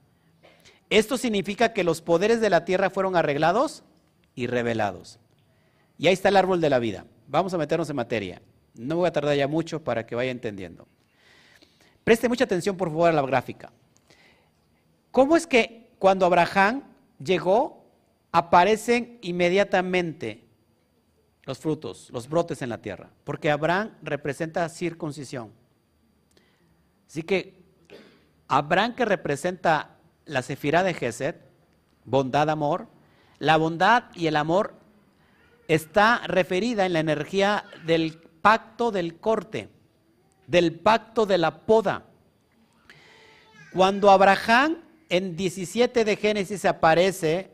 S1: Esto significa que los poderes de la tierra fueron arreglados y revelados. Y ahí está el árbol de la vida. Vamos a meternos en materia. No voy a tardar ya mucho para que vaya entendiendo. Preste mucha atención, por favor, a la gráfica. ¿Cómo es que cuando Abraham llegó, aparecen inmediatamente los frutos, los brotes en la tierra? Porque Abraham representa circuncisión. Así que Abraham que representa la sefirá de Gesed, bondad, amor, la bondad y el amor está referida en la energía del pacto del corte, del pacto de la poda. Cuando Abraham en 17 de Génesis se aparece,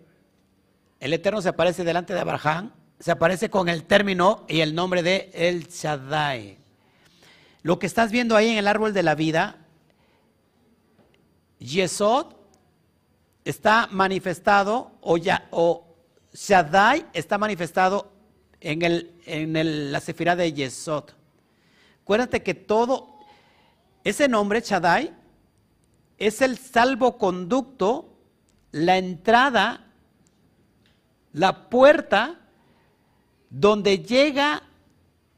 S1: el Eterno se aparece delante de Abraham, se aparece con el término y el nombre de El Shaddai. Lo que estás viendo ahí en el árbol de la vida Yesod está manifestado, o, ya, o Shaddai está manifestado en, el, en la sefirá de Yesod. Acuérdate que todo, ese nombre, Shaddai, es el salvoconducto, la entrada, la puerta donde llega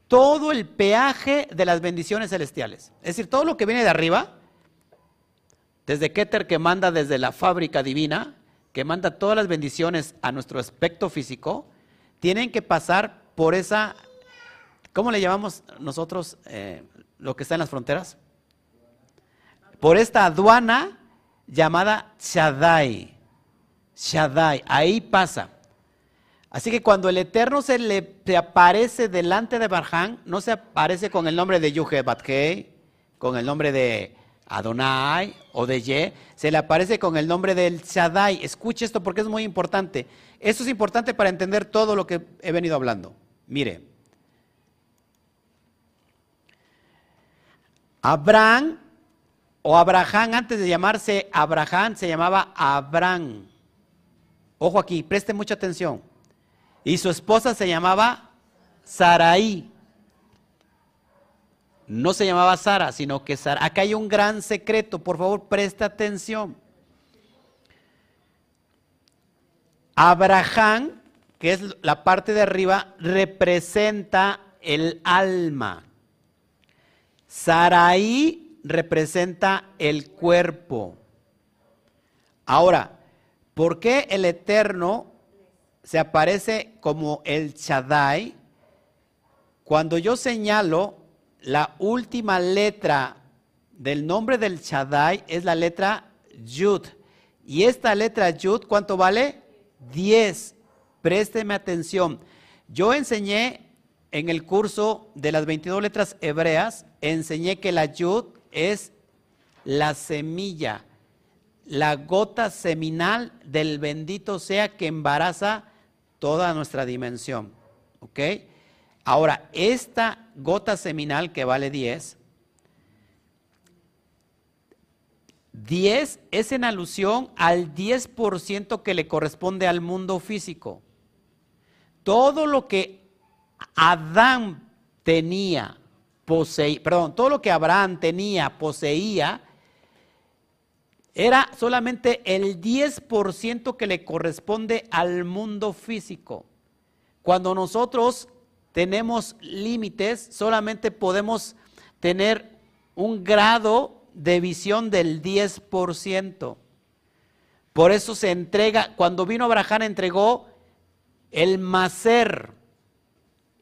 S1: todo el peaje de las bendiciones celestiales. Es decir, todo lo que viene de arriba, desde Keter que manda desde la fábrica divina, que manda todas las bendiciones a nuestro aspecto físico, tienen que pasar por esa, ¿cómo le llamamos nosotros eh, lo que está en las fronteras? Por esta aduana llamada Shaddai. Shaddai, ahí pasa. Así que cuando el Eterno se le aparece delante de Barján, no se aparece con el nombre de Yuhe Batkei, con el nombre de Adonai o de se le aparece con el nombre del Shaddai. Escuche esto porque es muy importante. Esto es importante para entender todo lo que he venido hablando. Mire, Abraham o Abraham, antes de llamarse Abraham, se llamaba Abraham. Ojo aquí, preste mucha atención. Y su esposa se llamaba Saraí no se llamaba Sara, sino que Sara. Acá hay un gran secreto, por favor, presta atención. Abraham, que es la parte de arriba, representa el alma. Saraí representa el cuerpo. Ahora, ¿por qué el Eterno se aparece como el Shaddai? Cuando yo señalo la última letra del nombre del Shaddai es la letra Yud. Y esta letra Yud, ¿cuánto vale? 10. Présteme atención. Yo enseñé en el curso de las 22 letras hebreas, enseñé que la Yud es la semilla, la gota seminal del bendito sea que embaraza toda nuestra dimensión. ¿Ok? Ahora, esta gota seminal que vale 10, 10 es en alusión al 10% que le corresponde al mundo físico. Todo lo que Adán tenía, poseía, perdón, todo lo que Abraham tenía, poseía, era solamente el 10% que le corresponde al mundo físico. Cuando nosotros tenemos límites, solamente podemos tener un grado de visión del 10%. Por eso se entrega, cuando vino Abraham entregó el macer,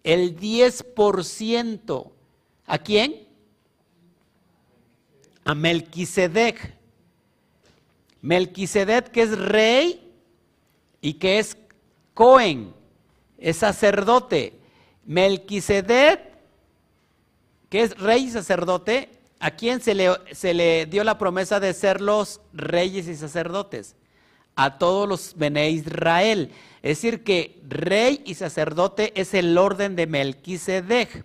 S1: el 10%. ¿A quién? A Melquisedec. Melquisedec que es rey y que es Cohen, es sacerdote. Melquisedec, que es rey y sacerdote, ¿a quién se le, se le dio la promesa de ser los reyes y sacerdotes? A todos los Bene Israel. Es decir, que rey y sacerdote es el orden de Melquisedec.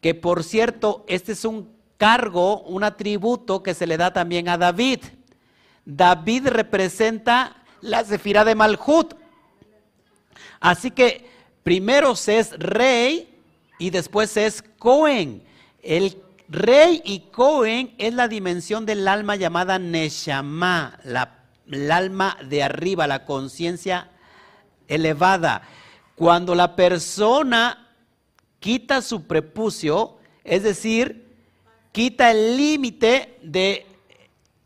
S1: Que por cierto, este es un cargo, un atributo que se le da también a David. David representa la Zefira de Malhut. Así que Primero se es rey y después es Cohen. El rey y Cohen es la dimensión del alma llamada Neshama, la, el alma de arriba, la conciencia elevada. Cuando la persona quita su prepucio, es decir, quita el límite de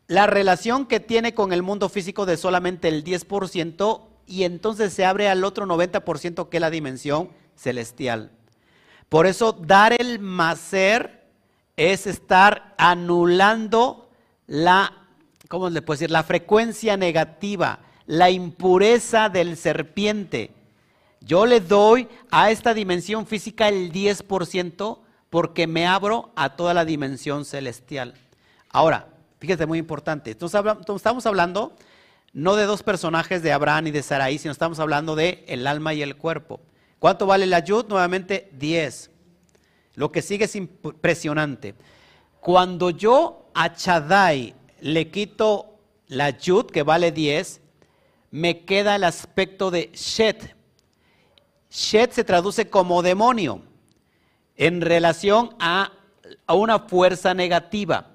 S1: la relación que tiene con el mundo físico de solamente el 10%, y entonces se abre al otro 90% que es la dimensión celestial. Por eso dar el macer es estar anulando la, ¿cómo le puedo decir? La frecuencia negativa, la impureza del serpiente. Yo le doy a esta dimensión física el 10% porque me abro a toda la dimensión celestial. Ahora, fíjate, muy importante. Estamos hablando no de dos personajes de Abraham y de Sarai, sino estamos hablando de el alma y el cuerpo. ¿Cuánto vale la yud? Nuevamente 10. Lo que sigue es impresionante. Cuando yo a Chadai le quito la Yud, que vale 10, me queda el aspecto de Shet. Shet se traduce como demonio en relación a, a una fuerza negativa.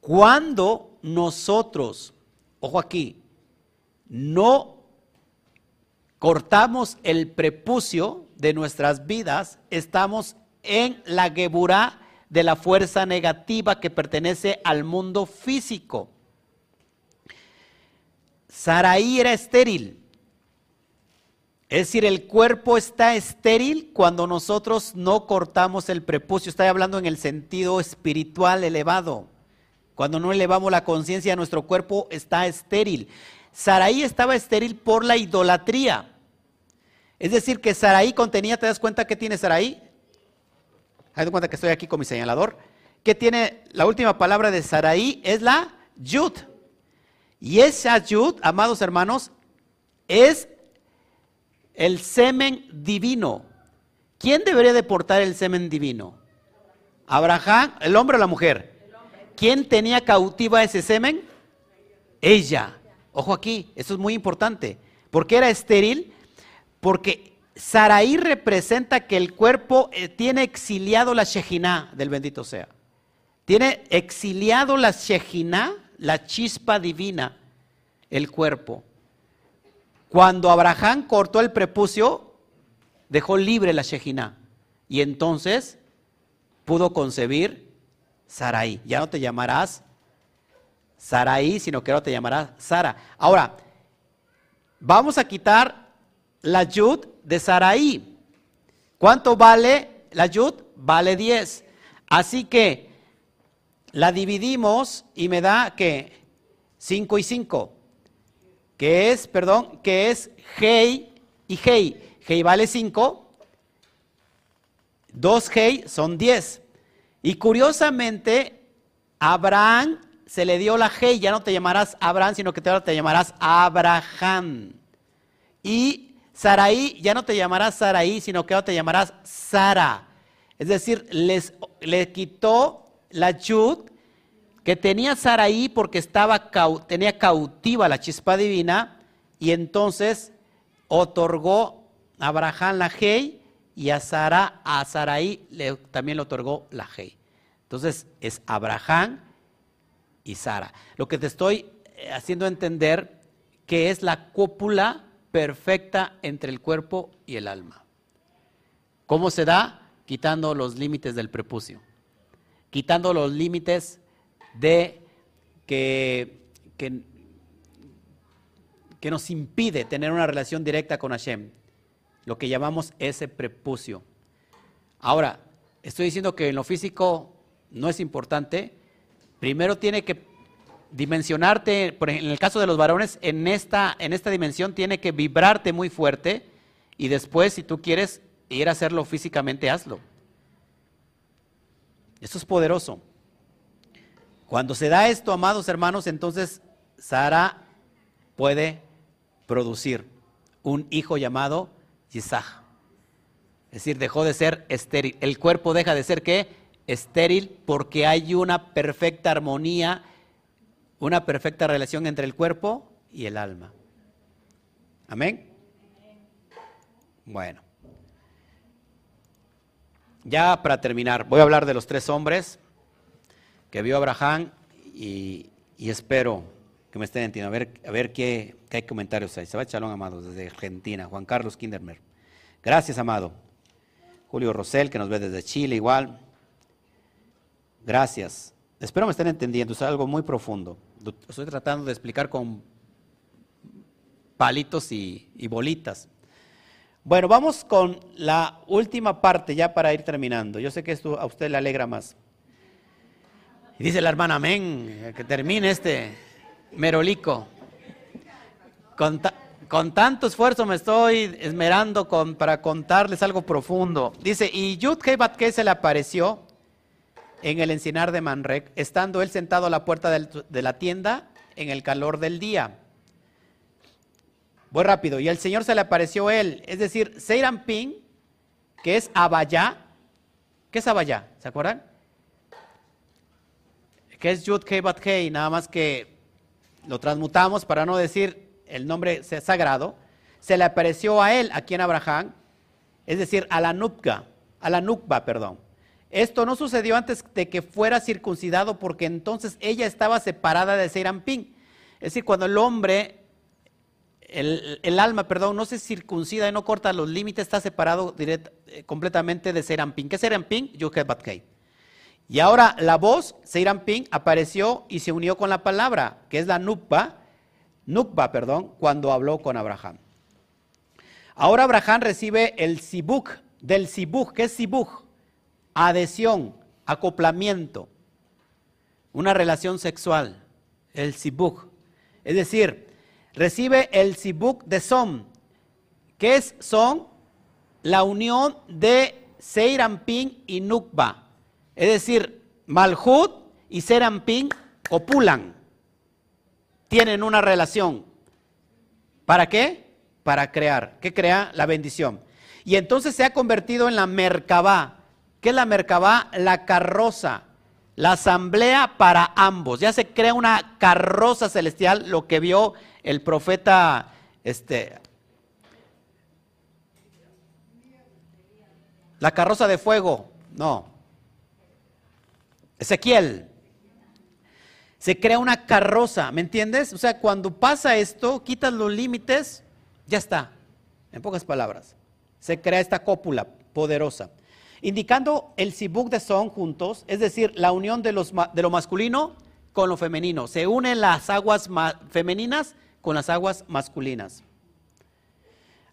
S1: Cuando nosotros, ojo aquí, no cortamos el prepucio de nuestras vidas, estamos en la geburá de la fuerza negativa que pertenece al mundo físico. Saraí era estéril. Es decir, el cuerpo está estéril cuando nosotros no cortamos el prepucio. Estoy hablando en el sentido espiritual elevado. Cuando no elevamos la conciencia, nuestro cuerpo está estéril. Saraí estaba estéril por la idolatría. Es decir, que Saraí contenía, ¿te das cuenta que tiene Saraí? De cuenta que estoy aquí con mi señalador. Que tiene la última palabra de Saraí es la Yud. Y esa Yud, amados hermanos, es el semen divino. ¿Quién debería de portar el semen divino? Abraham, el hombre o la mujer. ¿Quién tenía cautiva ese semen? Ella. Ojo aquí, eso es muy importante. ¿Por qué era estéril? Porque Saraí representa que el cuerpo eh, tiene exiliado la Shejina del bendito sea. Tiene exiliado la Shejina, la chispa divina, el cuerpo. Cuando Abraham cortó el prepucio, dejó libre la Shejina. Y entonces pudo concebir Saraí. Ya no te llamarás Saraí, sino que ahora te llamarás Sara. Ahora, vamos a quitar la Yud de Saraí. ¿Cuánto vale la Yud? Vale 10. Así que la dividimos y me da que 5 y 5 que es, perdón, que es Hei y Hei. Hei vale 5, 2 Hei son 10. Y curiosamente, Abraham se le dio la Hei, ya no te llamarás Abraham, sino que ahora te llamarás Abraham. Y Saraí, ya no te llamarás Saraí, sino que ahora te llamarás Sara. Es decir, les, le quitó la Yud que tenía Saraí porque estaba, tenía cautiva la chispa divina y entonces otorgó a Abraham la Hei y a Sara, a Saraí también le otorgó la Hei. Entonces es Abraham y Sara. Lo que te estoy eh, haciendo entender que es la cópula perfecta entre el cuerpo y el alma. ¿Cómo se da? Quitando los límites del prepucio, quitando los límites de que, que, nos impide tener una relación directa con Hashem, lo que llamamos ese prepucio. Ahora, estoy diciendo que en lo físico no es importante, primero tiene que dimensionarte, en el caso de los varones, en esta, en esta dimensión tiene que vibrarte muy fuerte y después, si tú quieres ir a hacerlo físicamente, hazlo. Eso es poderoso. Cuando se da esto, amados hermanos, entonces Sara puede producir un hijo llamado Isaac. Es decir, dejó de ser estéril. El cuerpo deja de ser qué? Estéril porque hay una perfecta armonía, una perfecta relación entre el cuerpo y el alma. Amén. Bueno. Ya para terminar, voy a hablar de los tres hombres que vio Abraham y, espero que me estén entendiendo. A ver, a ver qué, hay comentarios ahí. Se va Chalón, amado, desde Argentina. Juan Carlos Kindermer. Gracias, amado. Julio Rosell, que nos ve desde Chile, igual. Gracias. Espero me estén entendiendo. Es algo muy profundo. Estoy tratando de explicar con palitos y, bolitas. Bueno, vamos con la última parte ya para ir terminando. Yo sé que esto a usted le alegra más. Dice la hermana, amén, que termine este merolico. Con, tanto esfuerzo me estoy esmerando con, para contarles algo profundo. Dice, y Yud se le apareció en el encinar de Manrek, estando él sentado a la puerta de la tienda en el calor del día. Voy rápido. Y el Señor se le apareció él. Es decir, Seiran Ping, que es Abayá. ¿Qué es Abayá? ¿Se acuerdan? que es Yud Kei Bat nada más que lo transmutamos para no decir el nombre sagrado, se le apareció a él, aquí en Abraham, es decir, a la Nubga, a la Nukba, perdón. Esto no sucedió antes de que fuera circuncidado porque entonces ella estaba separada de Seirampín. Es decir, cuando el hombre, el, alma, perdón, no se circuncida y no corta los límites, está separado eh, completamente de Seirampín. ¿Qué es Seirampín? Batkei. Y ahora la voz, Seirampín, apareció y se unió con la palabra, que es la Nukba, Nukba, perdón, cuando habló con Abraham. Ahora Abraham recibe el Sibuk, del Sibuk, ¿qué es Sibuk? Adhesión, acoplamiento, una relación sexual, el sibuk. Es decir, recibe el sibuk de son. ¿Qué es son? La unión de Seirampin y Nukba. Es decir, Malhut y Serampín copulan. Tienen una relación. ¿Para qué? Para crear. ¿Qué crea? La bendición. Y entonces se ha convertido en la Merkabah ¿Qué es la Merkabah? La carroza, la asamblea para ambos. Ya se crea una carroza celestial, lo que vio el profeta, este, la carroza de fuego, no. Ezequiel. Se crea una carroza, ¿me entiendes? O sea, cuando pasa esto, quitas los límites, ya está. En pocas palabras, se crea esta cópula poderosa indicando el sibuk de son juntos, es decir, la unión de, lo masculino con lo femenino. Se unen las aguas femeninas con las aguas masculinas.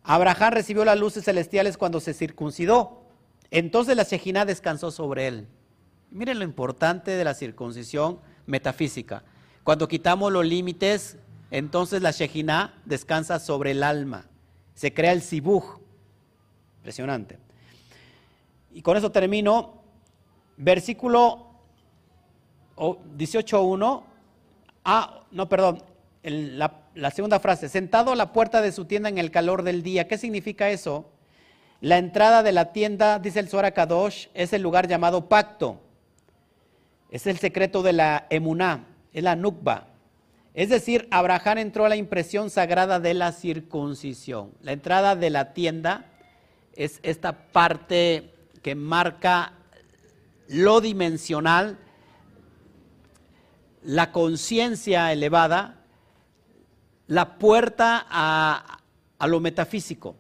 S1: Abraham recibió las luces celestiales cuando se circuncidó. Entonces la Shejina descansó sobre él. Miren lo importante de la circuncisión metafísica. Cuando quitamos los límites, entonces la Shejina descansa sobre el alma. Se crea el sibuj. Impresionante. Y con eso termino. Versículo 18.1. Ah, no, perdón. la, segunda frase. Sentado a la puerta de su tienda en el calor del día. ¿Qué significa eso? La entrada de la tienda, dice el Suara Kadosh, es el lugar llamado pacto. Es el secreto de la emuná, es la nukba. Es decir, Abraham entró a la impresión sagrada de la circuncisión. La entrada de la tienda es esta parte que marca lo dimensional, la conciencia elevada, la puerta a, lo metafísico,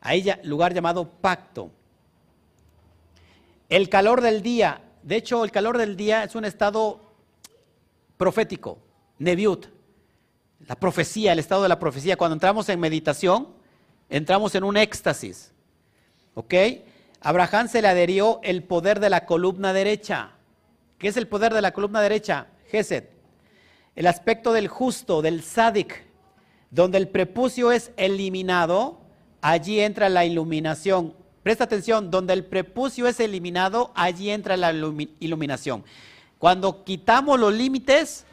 S1: a ella lugar llamado pacto. El calor del día, de hecho el calor del día es un estado profético, neviut, la profecía, el estado de la profecía. Cuando entramos en meditación, entramos en un éxtasis, ¿ok? Abraham se le adherió el poder de la columna derecha. ¿Qué es el poder de la columna derecha? Gesed. El aspecto del justo, del sádic, donde el prepucio es eliminado, allí entra la iluminación. Presta atención, donde el prepucio es eliminado, allí entra la iluminación. Cuando quitamos los límites,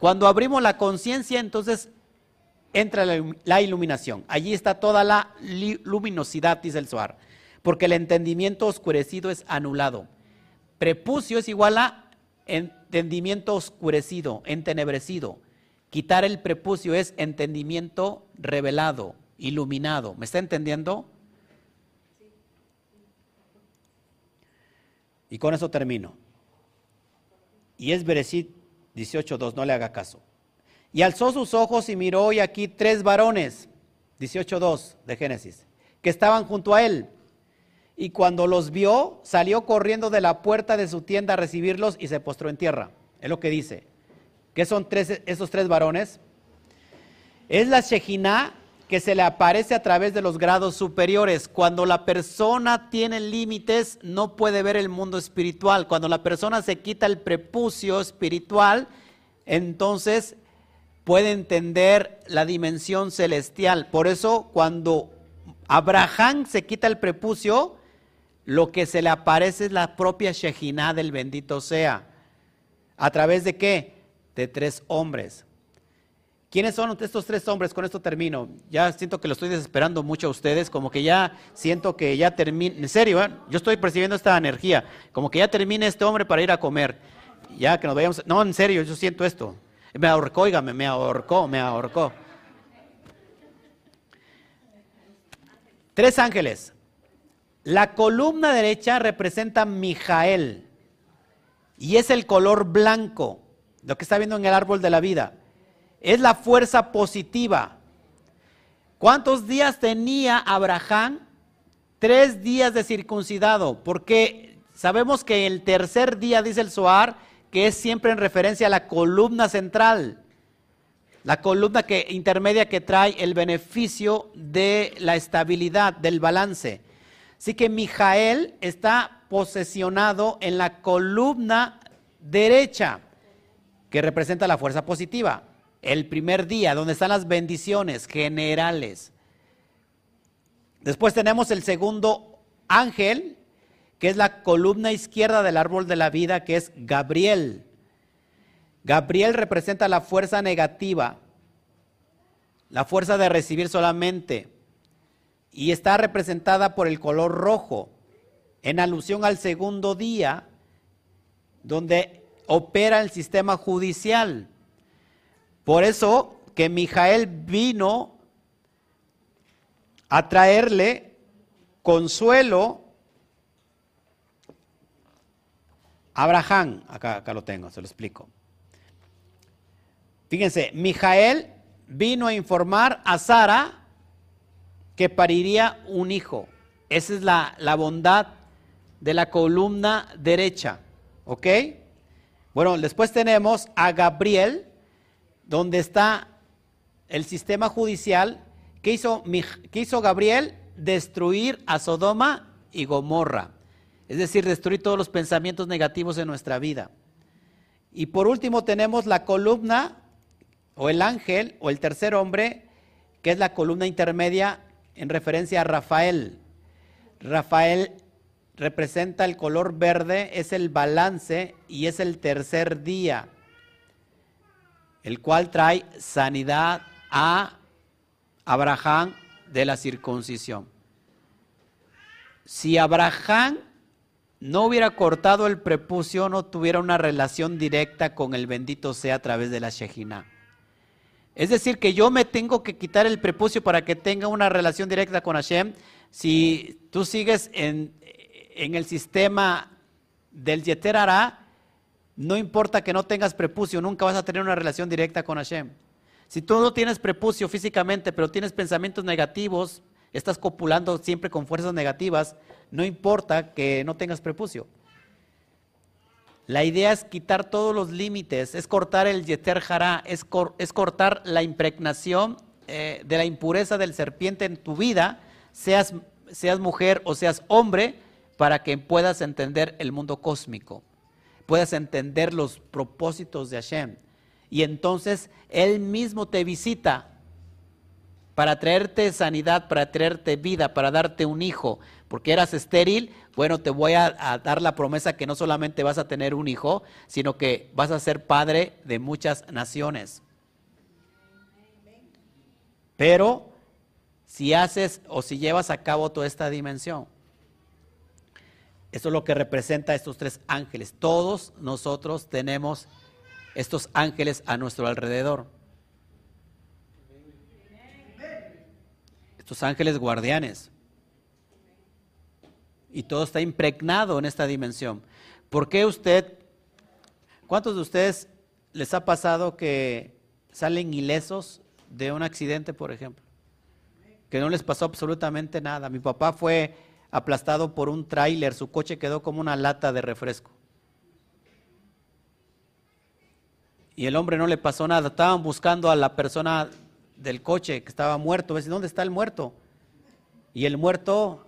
S1: cuando abrimos la conciencia, entonces entra la iluminación. Allí está toda la luminosidad, dice el Suar porque el entendimiento oscurecido es anulado. Prepucio es igual a entendimiento oscurecido, entenebrecido. Quitar el prepucio es entendimiento revelado, iluminado. ¿Me está entendiendo? Y con eso termino. Y es Bereshit 18.2, no le haga caso. Y alzó sus ojos y miró y aquí tres varones, 18.2 de Génesis, que estaban junto a él y cuando los vio, salió corriendo de la puerta de su tienda a recibirlos y se postró en tierra. Es lo que dice. ¿Qué son esos tres varones? Es la Shejina que se le aparece a través de los grados superiores. Cuando la persona tiene límites, no puede ver el mundo espiritual. Cuando la persona se quita el prepucio espiritual, entonces puede entender la dimensión celestial. Por eso, cuando Abraham se quita el prepucio, lo que se le aparece es la propia Shejina del bendito sea. ¿A través de qué? De tres hombres. ¿Quiénes son estos tres hombres? Con esto termino. Ya siento que lo estoy desesperando mucho a ustedes, como que ya siento que ya termine. En serio, ¿eh? yo estoy percibiendo esta energía, como que ya termine este hombre para ir a comer. Ya que nos vayamos. No, en serio, yo siento esto. Me ahorcó, oígame, me ahorcó, me ahorcó. Tres ángeles. La columna derecha representa Mijael y es el color blanco, lo que está viendo en el árbol de la vida. Es la fuerza positiva. ¿Cuántos días tenía Abraham? Tres días de circuncidado, porque sabemos que el tercer día, dice el Zohar, que es siempre en referencia a la columna central, la columna que, intermedia que trae el beneficio de la estabilidad, del balance. Así que Mijael está posesionado en la columna derecha, que representa la fuerza positiva. El primer día, donde están las bendiciones generales. Después tenemos el segundo ángel, que es la columna izquierda del árbol de la vida, que es Gabriel. Gabriel representa la fuerza negativa, la fuerza de recibir solamente, y está representada por el color rojo, en alusión al segundo día, donde opera el sistema judicial. Por eso que Mijael vino a traerle consuelo Abraham, acá, acá lo tengo, se lo explico. Fíjense, Mijael vino a informar a Sara que pariría un hijo. Esa es la, la bondad de la columna derecha. ¿Ok? Bueno, después tenemos a Gabriel, donde está el sistema judicial. ¿Qué hizo, qué hizo Gabriel? Destruir a Sodoma y Gomorra. Es decir, destruir todos los pensamientos negativos en nuestra vida. Y por último tenemos la columna o el ángel o el tercer hombre, que es la columna intermedia en referencia a Rafael. Rafael representa el color verde, es el balance y es el tercer día, el cual trae sanidad a Abraham de la circuncisión. Si Abraham no hubiera cortado el prepucio, no tuviera una relación directa con el bendito sea a través de la Shejina. Es decir, que yo me tengo que quitar el prepucio para que tenga una relación directa con Hashem. Si tú sigues en, el sistema del Yeter no importa que no tengas prepucio, nunca vas a tener una relación directa con Hashem. Si tú no tienes prepucio físicamente, pero tienes pensamientos negativos, estás copulando siempre con fuerzas negativas, no importa que no tengas prepucio. La idea es quitar todos los límites, es cortar el yeter jara, es, cortar la impregnación eh, de la impureza del serpiente en tu vida, seas, seas mujer o seas hombre, para que puedas entender el mundo cósmico, puedas entender los propósitos de Hashem. Y entonces Él mismo te visita para traerte sanidad, para traerte vida, para darte un hijo, porque eras estéril, bueno, te voy a, dar la promesa que no solamente vas a tener un hijo, sino que vas a ser padre de muchas naciones. Pero si haces o si llevas a cabo toda esta dimensión, eso es lo que representa estos tres ángeles. Todos nosotros tenemos estos ángeles a nuestro alrededor. estos ángeles guardianes. Y todo está impregnado en esta dimensión. ¿Por qué usted, cuántos de ustedes les ha pasado que salen ilesos de un accidente, por ejemplo? Que no les pasó absolutamente nada. Mi papá fue aplastado por un tráiler, su coche quedó como una lata de refresco. Y el hombre no le pasó nada. Estaban buscando a la persona del coche que estaba muerto. ¿Dónde está el muerto? Y el muerto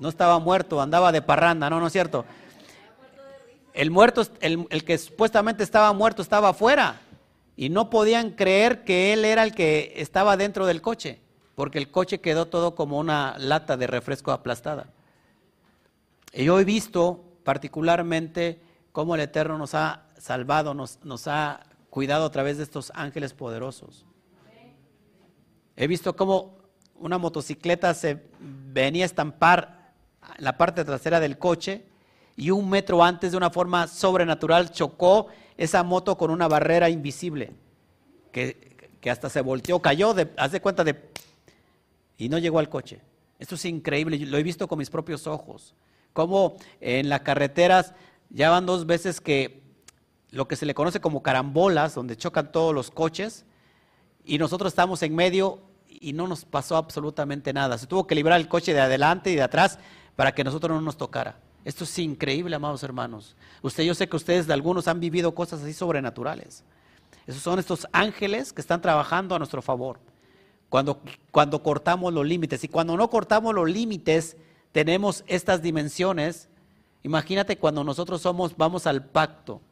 S1: no estaba muerto, andaba de parranda, no, no es cierto. El muerto, el, el que supuestamente estaba muerto estaba afuera y no podían creer que él era el que estaba dentro del coche, porque el coche quedó todo como una lata de refresco aplastada. Y yo he visto particularmente cómo el Eterno nos ha salvado, nos, nos ha cuidado a través de estos ángeles poderosos. He visto cómo una motocicleta se venía a estampar la parte trasera del coche y un metro antes de una forma sobrenatural chocó esa moto con una barrera invisible. que, que hasta se volteó, cayó, de, haz de cuenta de... y no llegó al coche. Esto es increíble, lo he visto con mis propios ojos. Como en las carreteras ya van dos veces que lo que se le conoce como carambolas, donde chocan todos los coches, y nosotros estamos en medio y no nos pasó absolutamente nada. Se tuvo que librar el coche de adelante y de atrás para que nosotros no nos tocara. Esto es increíble, amados hermanos. Usted, yo sé que ustedes de algunos han vivido cosas así sobrenaturales. Esos son estos ángeles que están trabajando a nuestro favor. Cuando, cuando cortamos los límites. Y cuando no cortamos los límites, tenemos estas dimensiones. Imagínate cuando nosotros somos, vamos al pacto.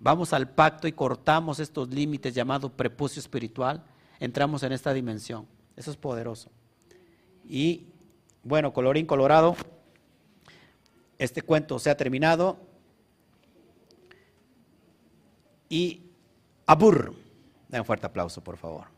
S1: Vamos al pacto y cortamos estos límites llamado prepucio espiritual. Entramos en esta dimensión. Eso es poderoso. Y bueno, colorín colorado, este cuento se ha terminado. Y Abur, den un fuerte aplauso, por favor.